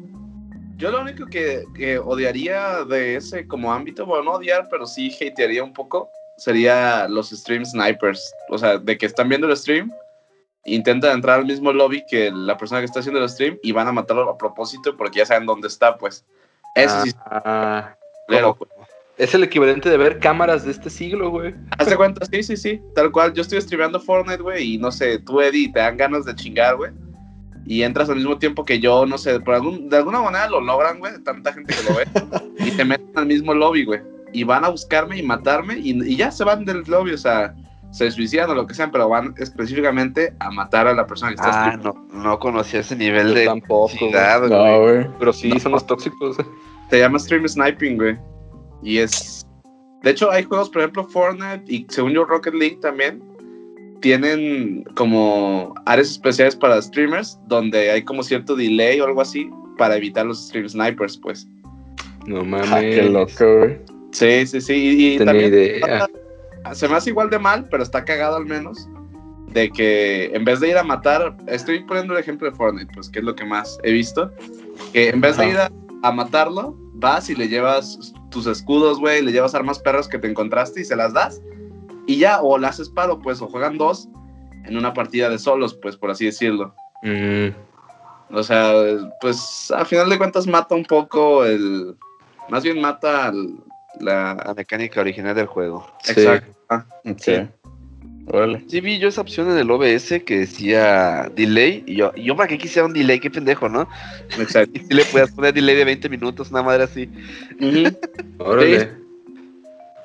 Yo lo único que, que odiaría de ese como ámbito, bueno, no odiar, pero sí hatearía un poco, sería los stream snipers. O sea, de que están viendo el stream, intentan entrar al mismo lobby que la persona que está haciendo el stream y van a matarlo a propósito porque ya saben dónde está, pues. Eso sí, Ah, pero, pues. es el equivalente de ver cámaras de este siglo, güey. Hazte cuenta, sí, sí, sí. Tal cual, yo estoy streameando Fortnite, güey, y no sé, tú, Eddie, te dan ganas de chingar, güey. Y entras al mismo tiempo que yo, no sé, por algún, de alguna manera lo logran, güey, tanta gente que lo ve. y te meten al mismo lobby, güey. Y van a buscarme y matarme y, y ya se van del lobby, o sea, se suicidan o lo que sean, pero van específicamente a matar a la persona que está Ah, no, no conocía ese nivel Yo de tampoco, toxicidad, güey. No, güey. Pero sí, son los tóxicos. Se llama stream sniping, güey. Y es. De hecho, hay juegos, por ejemplo, Fortnite y según yo, Rocket League también. Tienen como áreas especiales para streamers donde hay como cierto delay o algo así para evitar los stream snipers, pues. No mames. Ah, qué loco, güey. Sí, sí, sí. Y, y Tenía también idea. Se me hace igual de mal, pero está cagado al menos. De que en vez de ir a matar, estoy poniendo el ejemplo de Fortnite, pues que es lo que más he visto. Que en vez de ir a, a matarlo, vas y le llevas tus escudos, güey, le llevas armas perras que te encontraste y se las das. Y ya, o le haces paro, pues, o juegan dos en una partida de solos, pues, por así decirlo. Mm, O sea, pues, a final de cuentas mata un poco el... Más bien mata al- la... La mecánica original del juego. sí. Exacto. Ah. Sí. Sí, vi yo esa opción en el OBS que decía delay. Y yo, y yo para qué quisiera un delay, qué pendejo, ¿no? exacto. Y si le puedas poner delay de 20 minutos, una madre así. Órale.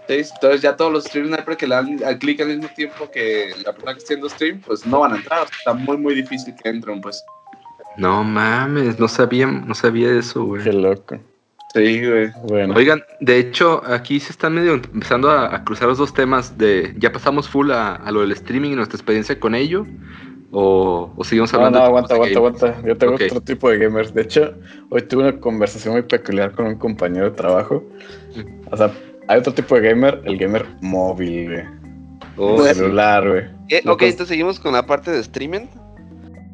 Sí, entonces ya todos los stream sniper que le dan al clic al mismo tiempo que la persona que está haciendo stream, pues no van a entrar. O sea, está muy, muy difícil que entren, pues. No mames, no sabía, no sabía eso, güey. Qué loco. Sí, güey. Bueno. Oigan, de hecho, aquí se están medio empezando a, a cruzar los dos temas de ya pasamos full a, a lo del streaming y nuestra experiencia con ello. O, o seguimos No, hablando no, de aguanta, de aguanta, aguanta. Yo tengo otro tipo de gamers. De hecho, hoy tuve una conversación muy peculiar con un compañero de trabajo. O sea, hay otro tipo de gamer, el gamer móvil, güey. Oh, celular, güey. Eh, ok, entonces seguimos con la parte de streaming.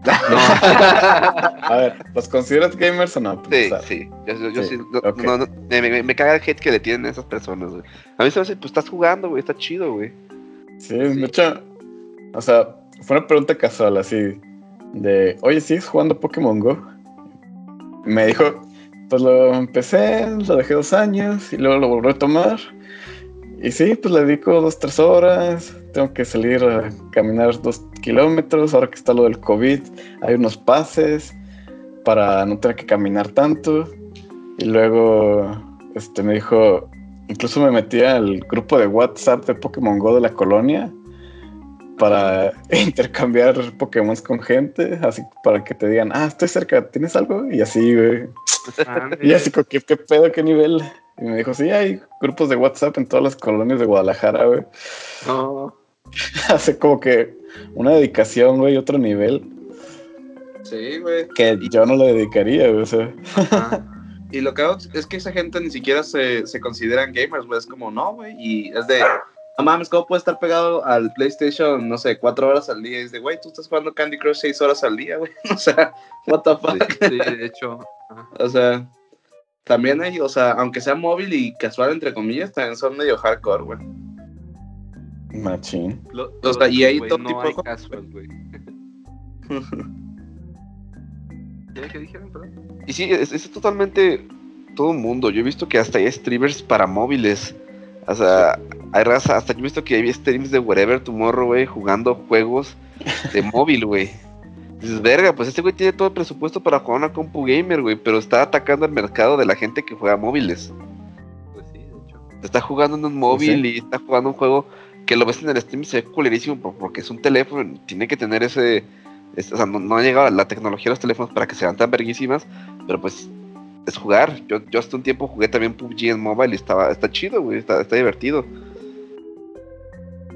A ver, ¿los consideras gamers o no? Sí, O sea, sí. Yo, Sí, sí, no- ok. no- no, me, caga el hate que le tienen a esas personas, güey. A mí se me hace, pues estás jugando, güey, está chido, güey. Sí, de hecho, o sea, fue una pregunta casual así de, oye, ¿sigues jugando Pokémon Go? Me dijo, pues lo empecé, lo dejé dos años y luego lo volví a tomar. Y sí, pues le dedico dos, tres horas. Tengo que salir a caminar dos kilómetros. Ahora que está lo del COVID, hay unos pases para no tener que caminar tanto. Y luego este, me dijo, incluso me metí al grupo de WhatsApp de Pokémon Go de la colonia para intercambiar Pokémon con gente, así para que te digan, ah, estoy cerca, ¿tienes algo? Y así, güey. Y así, ¿qué, qué pedo, qué nivel? Y me dijo, sí, hay grupos de WhatsApp en todas las colonias de Guadalajara, güey. no. Hace como que una dedicación, güey, otro nivel Sí, güey. que yo no le dedicaría, güey. O sea, Ajá. Y lo que hago es que esa gente ni siquiera se, se consideran gamers, güey. Es como, no, güey. Y es de, no mames, ¿cómo puedes estar pegado al PlayStation, no sé, cuatro horas al día? Y es de, güey, tú estás jugando Candy Crush seis horas al día, güey. O sea, what the fuck. Sí, sí, de hecho. ajá. O sea, también hay, o sea, aunque sea móvil y casual, entre comillas, también son medio hardcore, güey. machín. Lo- O sea, y hay güey, todo no tipo hay de- casual, güey. ¿Qué, qué dijeron, perdón? Y sí, es, es totalmente todo el mundo. Yo he visto que hasta hay streamers para móviles. O sea, hay raza, hasta yo he visto que hay streams de Wherever Tomorrow, güey, jugando juegos de móvil, güey. Dices, verga, pues este güey tiene todo el presupuesto para jugar una compu gamer, güey, pero está atacando el mercado de la gente que juega móviles. Pues sí, de hecho. Está jugando en un móvil y está jugando un juego que lo ves en el stream y se ve culerísimo por- porque es un teléfono, tiene que tener ese... es- o sea, no, no ha llegado la tecnología de los teléfonos para que sean tan verguísimas, pero pues es jugar. Yo, yo hasta un tiempo jugué también PUBG en mobile y estaba, está chido, güey, está, está divertido.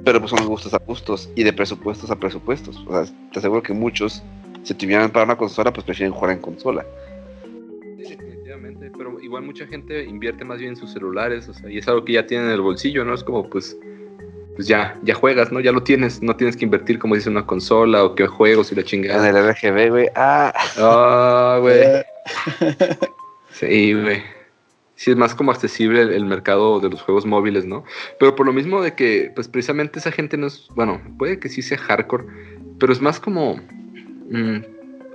Pero pues son gustos a gustos y de presupuestos a presupuestos. O sea, te aseguro que muchos, si tuvieran para una consola, pues prefieren jugar en consola. Sí, definitivamente. Pero igual mucha gente invierte más bien en sus celulares, o sea, y es algo que ya tienen en el bolsillo, ¿no? Es como, pues, pues ya, ya juegas, ¿no? Ya lo tienes, no tienes que invertir, como dice, una consola o que juegos y la En chingada. el RGB, güey, ah, Ah, güey. Sí, güey. Sí, es más como accesible el, el mercado de los juegos móviles, ¿no? Pero por lo mismo de que, pues precisamente esa gente no es, bueno, puede que sí sea hardcore, pero es más como, mm,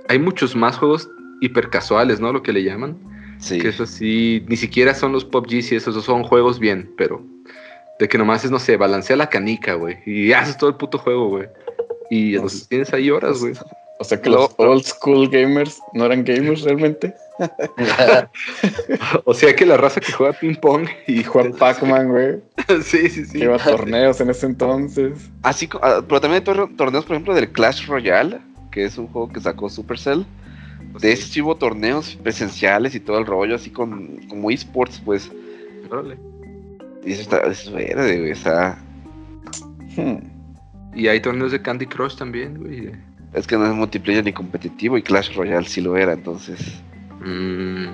hay muchos más juegos hiper casuales, ¿no? Lo que le llaman. sí. Que eso sí, ni siquiera son los PUBG y esos, esos son juegos bien, pero de que nomás es, no sé, balancea la canica, güey, y haces todo el puto juego, güey. Y No los tienes ahí horas, güey. o sea que No, los old school gamers no eran gamers realmente. O sea que la raza que juega ping pong y Juan Pac-Man, güey. sí, sí, sí. Que iba a torneos en ese entonces. Así, ah, pero también hay tor- torneos, por ejemplo, del Clash Royale, que es un juego que sacó Supercell. De ese sí hubo torneos presenciales y todo el rollo, así con como esports, pues. Órale. Y eso está, es verde, güey. Está, Hmm. Y hay torneos de Candy Crush también, güey. es que no es multiplayer ni competitivo y Clash Royale sí lo era, entonces. Mm.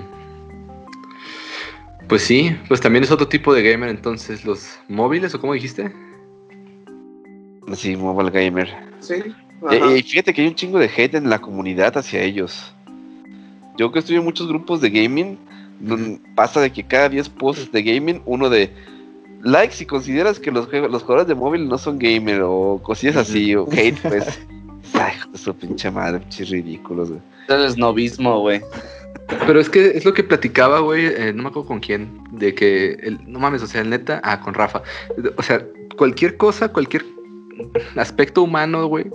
Pues sí, pues también es otro tipo de gamer, entonces, los móviles, o cómo dijiste? Sí, Mobile Gamer. Sí. Y, fíjate que hay un chingo de hate en la comunidad hacia ellos. Yo que estoy en muchos grupos de gaming, donde pasa de que cada 10 posts de gaming, uno de like si consideras que los, los jugadores de móvil no son gamer o cosillas así, o hate, pues. Ay, su pinche madre, pinches ridículos, güey. Es el snobismo, güey. Pero es que es lo que platicaba, güey, eh, no me acuerdo con quién, de que, el, no mames, o sea, el neta, ah, con Rafa. O sea, cualquier cosa, cualquier aspecto humano, güey,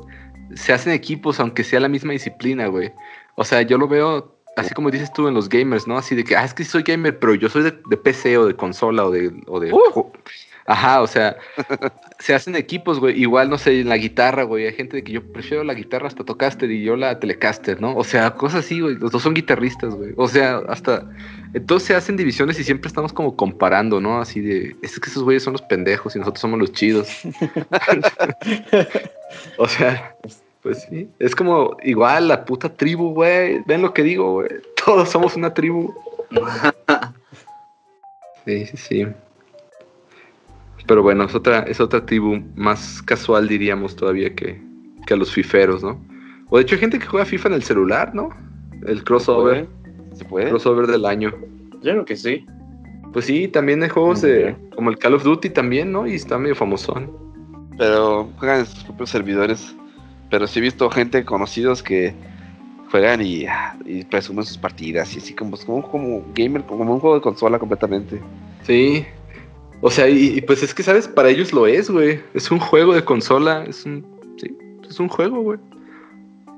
se hacen equipos, aunque sea la misma disciplina, güey. O sea, yo lo veo, así como dices tú en los gamers, ¿no? Así de que, ah, es que soy gamer, pero yo soy de, de PC o de consola o de... O de Uh. Ajá, o sea, se hacen equipos, güey. Igual, no sé, en la guitarra, güey. Hay gente de que yo prefiero la guitarra hasta Tocaster y yo la Telecaster, ¿no? O sea, cosas así, güey. Los dos son guitarristas, güey. O sea, hasta. Entonces se hacen divisiones y siempre estamos como comparando, ¿no? Así de. Es que esos güeyes son los pendejos y nosotros somos los chidos. o sea, pues sí. Es como igual la puta tribu, güey. Ven lo que digo, güey. Todos somos una tribu. Sí, sí, sí. Pero bueno, es otra, es otra tribu más casual, diríamos todavía, que, que a los fiferos, ¿no? O de hecho hay gente que juega FIFA en el celular, ¿no? El crossover, ¿Se puede? crossover del año. Yo creo que sí. Pues sí, también hay juegos de, como el Call of Duty también, ¿no? Y está medio famosón. Pero juegan en sus propios servidores. Pero sí he visto gente conocidos que juegan y, ah, y presumen sus partidas y así como, como, como gamer, como un juego de consola completamente. Sí. O sea, y, y pues es que, ¿sabes? Para ellos lo es, güey. Es un juego de consola. Es un. Sí, es un juego, güey.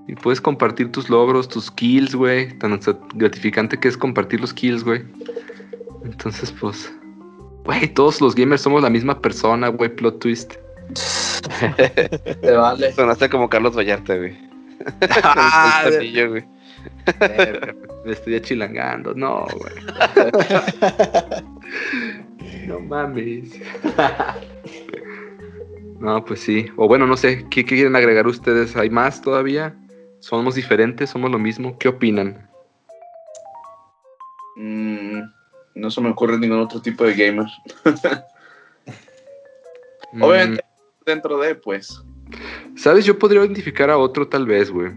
Y puedes compartir tus logros, tus kills, güey. Tan gratificante que es compartir los kills, güey. Entonces, pues. Güey, todos los gamers somos la misma persona, güey. Plot twist. Te vale. Sonaste como Carlos Vallarta, güey. Ah, El güey. Me estoy achilangando. No, güey. No mames. No, pues sí. O bueno, no sé. ¿Qué, qué quieren agregar ustedes? ¿Hay más todavía? ¿Somos diferentes? ¿Somos lo mismo? ¿Qué opinan? Mm, no se me ocurre ningún otro tipo de gamer. Obviamente, dentro de, pues. ¿Sabes? Yo podría identificar a otro tal vez, güey.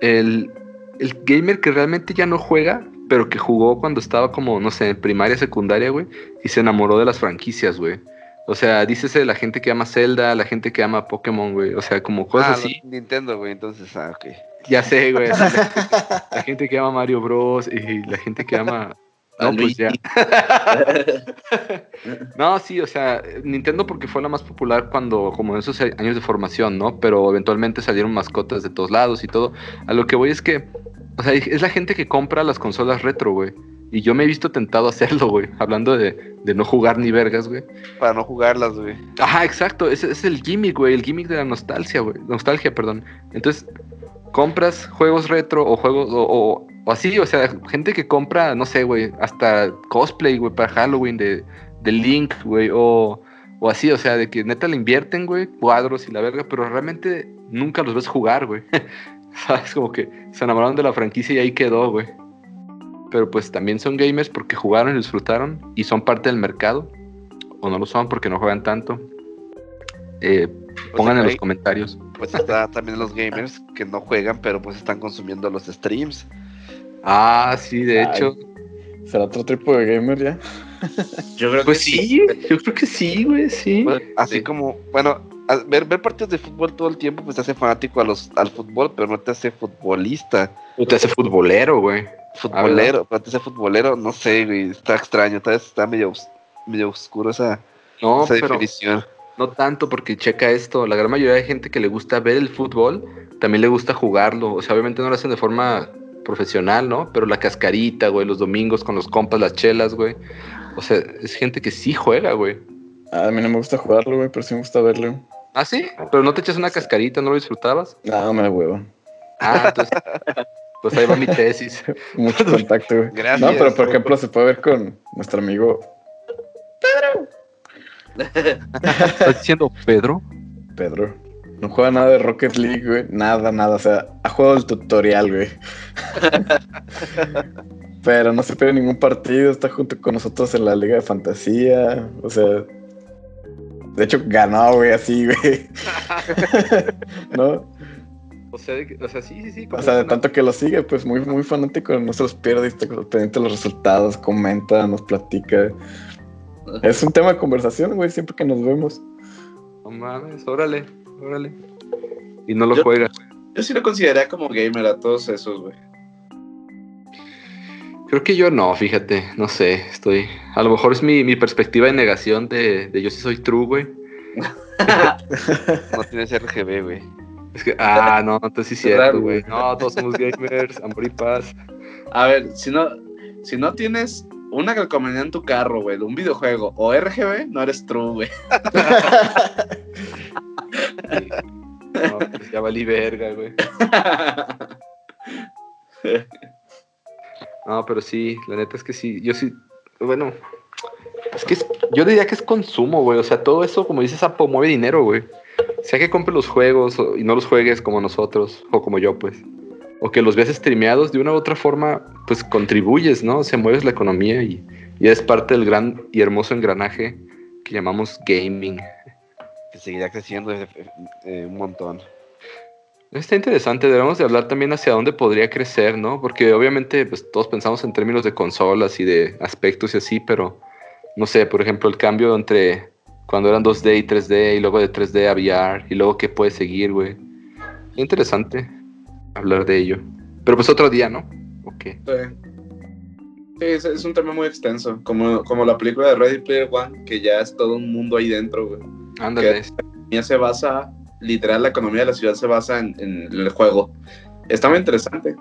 El, el gamer que realmente ya no juega, pero que jugó cuando estaba como, no sé, en primaria, secundaria, güey, y se enamoró de las franquicias, güey. O sea, dícese de la gente que ama Zelda, la gente que ama Pokémon, güey. O sea, como cosas Ah, así. Nintendo, güey, entonces, ah, ok. Ya sé, güey. la gente que ama Mario Bros. y la gente que ama. No, pues ya. No, sí, o sea, Nintendo porque fue la más popular cuando, como en esos años de formación, ¿no? Pero eventualmente salieron mascotas de todos lados y todo. A lo que voy es que, o sea, es la gente que compra las consolas retro, güey. Y yo me he visto tentado a hacerlo, güey. Hablando de, de no jugar ni vergas, güey. Para no jugarlas, güey. Ajá, exacto. Ese es el gimmick, güey. El gimmick de la nostalgia, güey. Nostalgia, perdón. Entonces, compras juegos retro o juegos o, o- o así, o sea, gente que compra, no sé, güey, hasta cosplay, güey, para Halloween de, de Link, güey, o, o así, o sea, de que neta le invierten, güey, cuadros y la verga, pero realmente nunca los ves jugar, güey. ¿Sabes? Como que se enamoraron de la franquicia y ahí quedó, güey. Pero pues también son gamers porque jugaron y disfrutaron y son parte del mercado. O no lo son porque no juegan tanto. Eh, pongan en los comentarios. Pues está también los gamers que no juegan, pero pues están consumiendo los streams. Ah, sí, de Ay. hecho. ¿Será otro tipo de gamer ya? Yo creo Pues que sí, yo creo que sí, güey, sí. Así Sí. como, bueno, ver, ver partidos de fútbol todo el tiempo, pues te hace fanático a los, al fútbol, pero no te hace futbolista. O te hace futbolero, güey. Futbolero, pero te hace futbolero, no sé, güey, está extraño, tal vez está medio, medio oscuro esa, No, esa pero definición. no tanto porque checa esto. La gran mayoría de gente que le gusta ver el fútbol, también le gusta jugarlo. O sea, obviamente no lo hacen de forma profesional, ¿no? Pero la cascarita, güey, los domingos con los compas, las chelas, güey. O sea, es gente que sí juega, güey. Ah, a mí no me gusta jugarlo, güey, pero sí me gusta verlo. ¿Ah, sí? Pero no te echas una cascarita, ¿no lo disfrutabas? No, me da huevo. Ah, entonces. Pues ahí va mi tesis. Mucho contacto, güey. Gracias. No, pero por ejemplo se puede ver con nuestro amigo ¿Estás diciendo Pedro? Pedro. No juega nada de Rocket League, güey. Nada, nada. O sea, ha jugado el tutorial, güey. Pero no se pierde ningún partido. Está junto con nosotros en la Liga de Fantasía. O sea. De hecho, ganó, güey, así, güey. ¿No? O sea, de o sea, sí, sí, sí. O sea, de tanto que lo sigue, pues muy, muy fanático. No se los pierde, está pendiente de los resultados, comenta, nos platica. Es un tema de conversación, güey, siempre que nos vemos. No mames, órale, órale. Y no lo Yo- juega. Yo sí lo consideraría como gamer a todos esos, güey. Creo que yo no, fíjate, no sé, estoy... A lo mejor es mi, mi perspectiva de negación de, de yo sí soy true, güey. No tienes RGB, güey. Es que, ah, no, entonces sí es cierto, güey. No, todos somos gamers, amor y paz. A ver, si no, si no tienes una calcomanía en tu carro, güey, un videojuego o RGB, no eres true, güey. Sí. No, pues ya valí verga, güey. No, pero sí, la neta es que sí, yo sí, bueno, es que es- yo diría que es consumo, güey, o sea, todo eso, como dices, Apo, mueve dinero, güey. Sea que compres los juegos o- y no los juegues como nosotros, o como yo, pues. O que los veas streameados de una u otra forma, pues contribuyes, ¿no? Se mueves la economía y, y eres parte del gran y hermoso engranaje que llamamos gaming. Seguirá creciendo eh, eh, un montón. Está interesante, debemos de hablar también hacia dónde podría crecer, ¿no? Porque obviamente pues, todos pensamos en términos de consolas y de aspectos y así, pero no sé, por ejemplo, el cambio entre cuando eran 2D y 3D y luego de 3D a VR y luego qué puede seguir, güey. Interesante hablar de ello. Pero pues otro día, ¿no? Ok. Sí. Sí, es, es un tema muy extenso, como, como la película de Ready Player One, que ya es todo un mundo ahí dentro, güey. Ándale. economía se basa, literal, la economía de la ciudad se basa en, en el juego. Está muy interesante.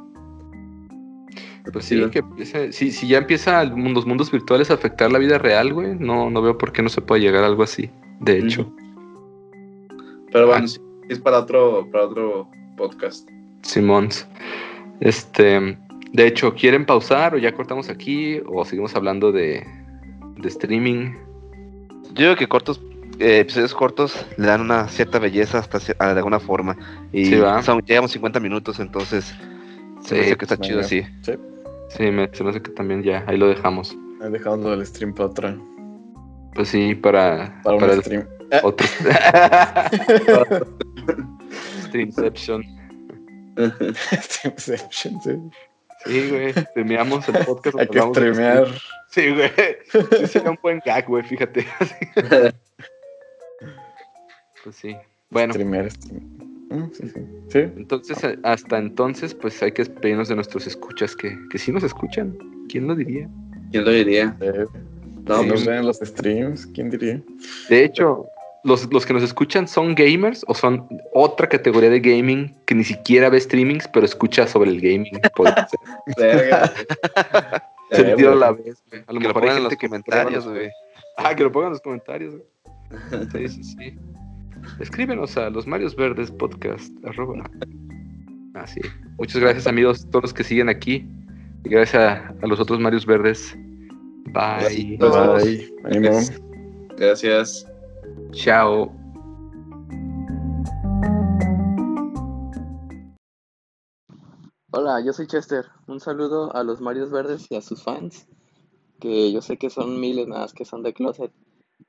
Pues sí, que empiece- si, si ya empieza el mundo- los mundos virtuales a afectar la vida real, güey, no, no veo por qué no se puede llegar a algo así. De hecho, Pero bueno, Ah. sí, es para otro, para otro podcast. Simons. Este, de hecho, ¿quieren pausar o ya cortamos aquí o seguimos hablando de, de streaming? Yo digo que cortos, eh, episodios cortos le dan una cierta belleza hasta de alguna forma. Y Sí, son- llevamos 50 minutos, entonces se me hace que está chido venga. así. Sí, Sí, me, se me hace que también ya, ahí lo dejamos. he dejado lo del stream para otra. Pues sí, para, Para un el stream. otro. Streamception. Streamception, sí. Sí, güey, streameamos el podcast. Hay que streamear. Sí, güey. Sí, sería un buen gag, güey, fíjate. Pues sí. Bueno. Mm, sí, sí. Sí. entonces, eh, hasta entonces, pues hay que despedirnos de nuestros escuchas que, que sí nos escuchan. ¿Quién lo diría? ¿Quién lo diría? Eh, No, nos pues, ven en los streams, ¿quién diría? De hecho, los, los que nos escuchan son gamers o son otra categoría de gaming que ni siquiera ve streamings, pero escucha sobre el gaming. Puede ser. verga. Sentido a la vez, güey. A lo Que lo mejor hay pongan en los gente que comentarios, güey. Ah, que lo pongan en los comentarios, güey. Sí, sí, sí. Escríbenos a los Marios Verdes Podcast. Arroba. Ah, sí. Muchas gracias, amigos, todos los que siguen aquí. Y gracias a, a los otros Marios Verdes. Bye. Gracias. Bye. Ánimo. Gracias. Chao. Hola, yo soy Chester. Un saludo a los Marios Verdes y a sus fans, que yo sé que son miles nada más que son de closet.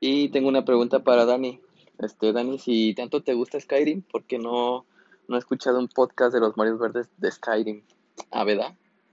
Y tengo una pregunta para Dani. Este, Dani, si tanto te gusta Skyrim, ¿por qué no, no he escuchado un podcast de los Marios Verdes de Skyrim? Ah, ¿verdad?